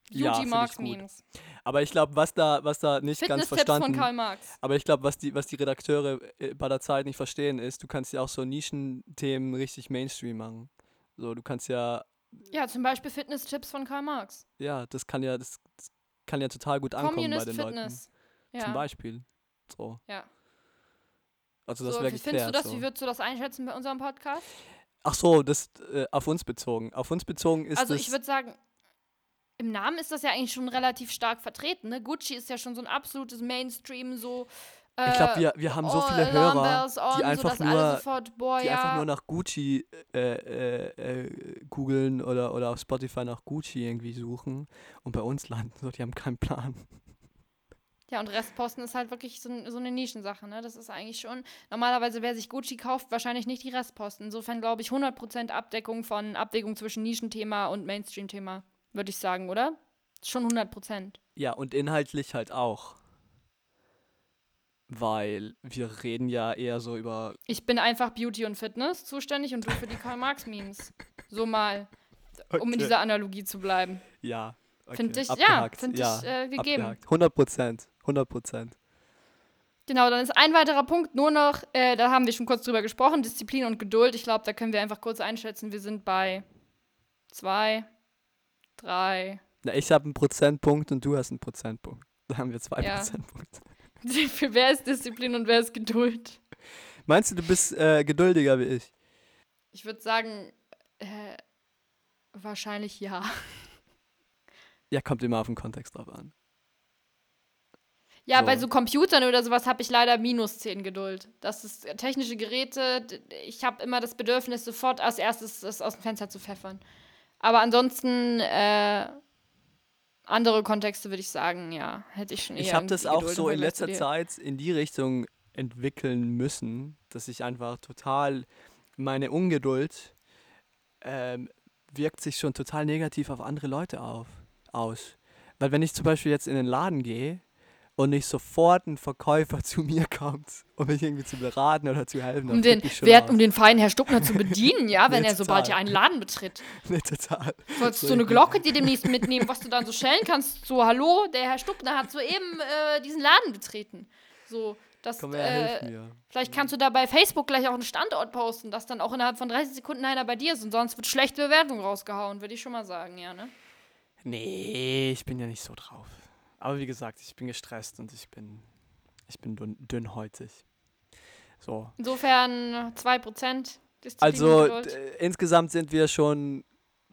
Ja, Beauty ich Marx. Memes. Aber ich glaube, was da, was da nicht ganz Fitness-Tipps von verstanden Karl Marx. Aber ich glaube, was die, was die Redakteure äh, bei der Zeit nicht verstehen, ist, du kannst ja auch so Nischenthemen richtig Mainstream machen. So, du kannst ja, Ja, zum Beispiel Fitness-Tipps von Karl Marx. ja, das kann ja, das, das kann ja total gut ankommen bei Communist den Fitness. Leuten. Ja. Zum Beispiel. So. Ja. Also das so, wäre wie geklärt. findest du das? so. Wie würdest du das einschätzen bei unserem Podcast? Ach so, das äh, auf uns bezogen. Auf uns bezogen ist also ich würde sagen, im Namen ist das ja eigentlich schon relativ stark vertreten. Ne? Gucci ist ja schon so ein absolutes Mainstream, so. Ich glaube, wir, wir haben so oh, viele Alarm Hörer, on, die einfach nur, sofort, boah, die ja. einfach nur nach Gucci äh, äh, äh, googeln oder, oder auf Spotify nach Gucci irgendwie suchen und bei uns landen. So, die haben keinen Plan. Ja, und Restposten ist halt wirklich so, so eine Nischensache, ne? Das ist eigentlich schon. Normalerweise, wer sich Gucci kauft, wahrscheinlich nicht die Restposten. Insofern glaube ich 100% Abdeckung von Abwägung zwischen Nischenthema und Mainstream-Thema, würde ich sagen, oder? Schon 100%. Ja, und inhaltlich halt auch. Weil wir reden ja eher so über. Ich bin einfach Beauty und Fitness zuständig und du für die Karl-Marx-Memes. So mal, um in Okay. dieser Analogie zu bleiben. Ja. Okay. Find ich- ja, abgehakt. find ich, äh, gegeben. abgehakt. 100 Prozent. 100 Prozent. Genau, dann ist ein weiterer Punkt nur noch, äh, da haben wir schon kurz drüber gesprochen, Disziplin und Geduld. Ich glaube, da können wir einfach kurz einschätzen. Wir sind bei zwei, drei. Na, ich habe einen Prozentpunkt und du hast einen Prozentpunkt. Da haben wir zwei Ja. Prozentpunkte. Für wer ist Disziplin und wer ist Geduld? Meinst du, du bist äh, geduldiger wie ich? Ich würde sagen, äh, wahrscheinlich ja. Ja, kommt immer auf den Kontext drauf an. Ja, So. bei so Computern oder sowas habe ich leider minus 10 Geduld. Das ist äh, technische Geräte. Ich habe immer das Bedürfnis, sofort als erstes das aus dem Fenster zu pfeffern. Aber ansonsten, äh, andere Kontexte würde ich sagen, ja, hätte ich schon eher Ich habe das auch Geduld so in letzter. Zeit in die Richtung entwickeln müssen, dass ich einfach total meine Ungeduld ähm, wirkt sich schon total negativ auf andere Leute auf, aus. Weil wenn ich zum Beispiel jetzt in den Laden gehe und nicht sofort ein Verkäufer zu mir kommt, um mich irgendwie zu beraten oder zu helfen, Um den, aus. um den feinen Herr Stuckner zu bedienen, ja, wenn Nee, er sobald total. er einen Laden betritt. Nee, total. Sollst So du eine Glocke dir demnächst mitnehmen, was du dann so schellen kannst. So, hallo, der Herr Stuckner hat soeben äh, diesen Laden betreten. So, das, Komm her, äh, mir. Vielleicht kannst du da bei Facebook gleich auch einen Standort posten, dass dann auch innerhalb von 30 Sekunden einer bei dir ist und sonst wird schlechte Bewertung rausgehauen, würde ich schon mal sagen, ja, ne? Nee, ich bin ja nicht so drauf. Aber wie gesagt, ich bin gestresst und ich bin, ich bin dünn, dünnhäutig. So. Insofern 2% Disziplin Also insgesamt sind wir schon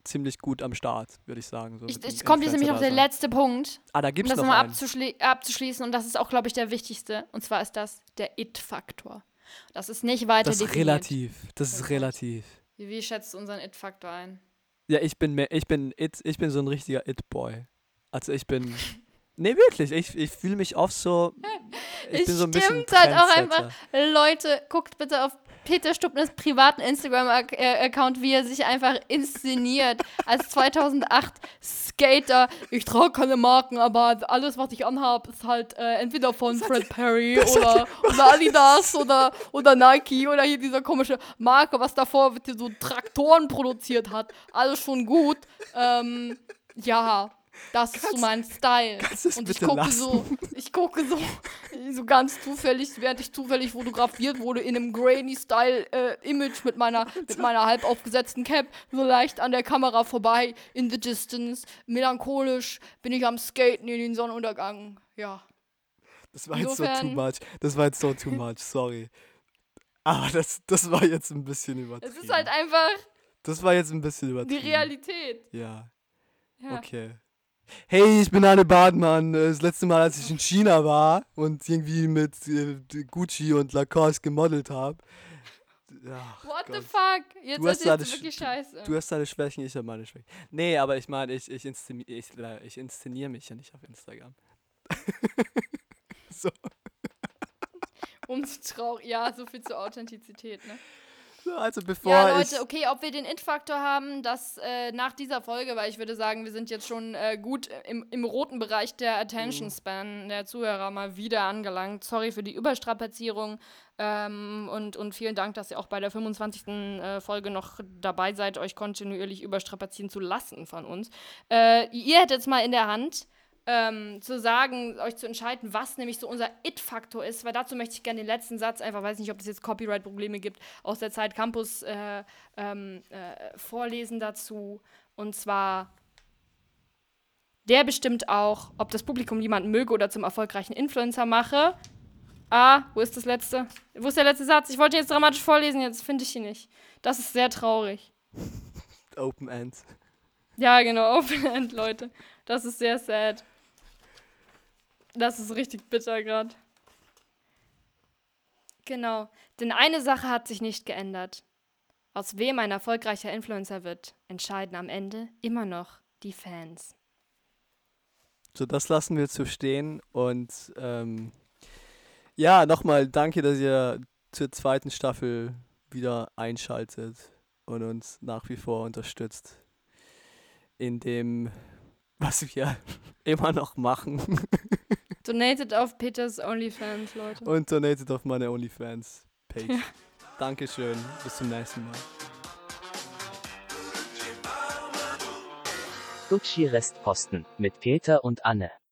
ziemlich gut am Start, würde ich sagen. So Ich, es kommt jetzt nämlich noch der letzte Punkt, Ah, da um gibt's das noch nochmal abzuschli abzuschließen und das ist auch, glaube ich, der wichtigste. Und zwar ist das der It-Faktor. Das ist nicht weiter Das ist definiert. relativ. Das ist Gut. relativ. Wie, wie schätzt du unseren It-Faktor ein? Ja, ich bin mehr, ich bin it, ich bin so ein richtiger It-Boy. Also ich bin. Nee, wirklich. Ich, ich fühle mich oft so. Ich Es bin so ein bisschen. stimmt halt auch einfach. Leute, guckt bitte auf Peter Stuppners privaten Instagram-Account, wie er sich einfach inszeniert als 2008 Skater. Ich trage keine Marken, aber alles, was ich anhabe, ist halt äh, entweder von Fred Perry oder, oder Adidas oder, oder Nike oder hier dieser komische Marke, was davor so Traktoren produziert hat. Alles schon gut. Ähm, ja, Das ist so mein Style. kannst Und ich gucke lassen? so, ich gucke so, so ganz zufällig, während ich zufällig fotografiert wurde, in einem Grainy-Style-Image mit meiner, mit meiner halb aufgesetzten Cap, so leicht an der Kamera vorbei, in the distance, melancholisch, bin ich am Skaten in den Sonnenuntergang. Ja. Das war jetzt so too Insofern- much. Das war jetzt so too much, sorry. Aber das, das war jetzt ein bisschen übertrieben. Es ist halt einfach das war jetzt ein bisschen die übertrieben. Realität. Ja, Ja. okay. Hey, ich bin Anne Badmann. Das letzte Mal, als ich in China war und irgendwie mit äh, Gucci und Lacoste gemodelt habe. What the Gott. fuck? Jetzt Du hast deine wirklich scheiße. Du hast deine Schwächen, ich habe meine Schwächen. Nee, aber ich meine, ich, ich, inszeni ich, äh, ich inszeniere mich ja nicht auf Instagram. so, Umso traurig. Ja, so viel zur Authentizität, ne? So, also bevor Ja. Leute, okay, ob wir den It-Faktor haben, das äh, nach dieser Folge, weil ich würde sagen, wir sind jetzt schon äh, gut im, im roten Bereich der Attention Span der Zuhörer mal wieder angelangt. Sorry für die Überstrapazierung ähm, und, und vielen Dank, dass ihr auch bei der 25. Äh, Folge noch dabei seid, euch kontinuierlich überstrapazieren zu lassen von uns. Äh, ihr hättet es mal in der Hand, ähm, zu sagen, euch zu entscheiden, was nämlich so unser It-Faktor ist, weil dazu möchte ich gerne den letzten Satz, einfach weiß nicht, ob es jetzt Copyright-Probleme gibt, aus der Zeit Campus äh, ähm, äh, vorlesen dazu. Und zwar, der bestimmt auch, ob das Publikum jemanden möge oder zum erfolgreichen Influencer mache. Ah, wo ist das letzte? Wo ist der letzte Satz? Ich wollte ihn jetzt dramatisch vorlesen, jetzt finde ich ihn nicht. Das ist sehr traurig. Open End. Ja, genau, Open End, Leute. Das ist sehr sad. Das ist richtig bitter gerade. Genau. Denn eine Sache hat sich nicht geändert. Aus wem ein erfolgreicher Influencer wird, entscheiden am Ende immer noch die Fans. So, das lassen wir so stehen. Und ähm, ja, nochmal danke, dass ihr zur zweiten Staffel wieder einschaltet und uns nach wie vor unterstützt. In dem, was wir immer noch machen. Donated auf Peters OnlyFans, Leute. und donatet auf meine OnlyFans-Page. Dankeschön. Bis zum nächsten Mal. Gucci Restposten mit Peter und Anne.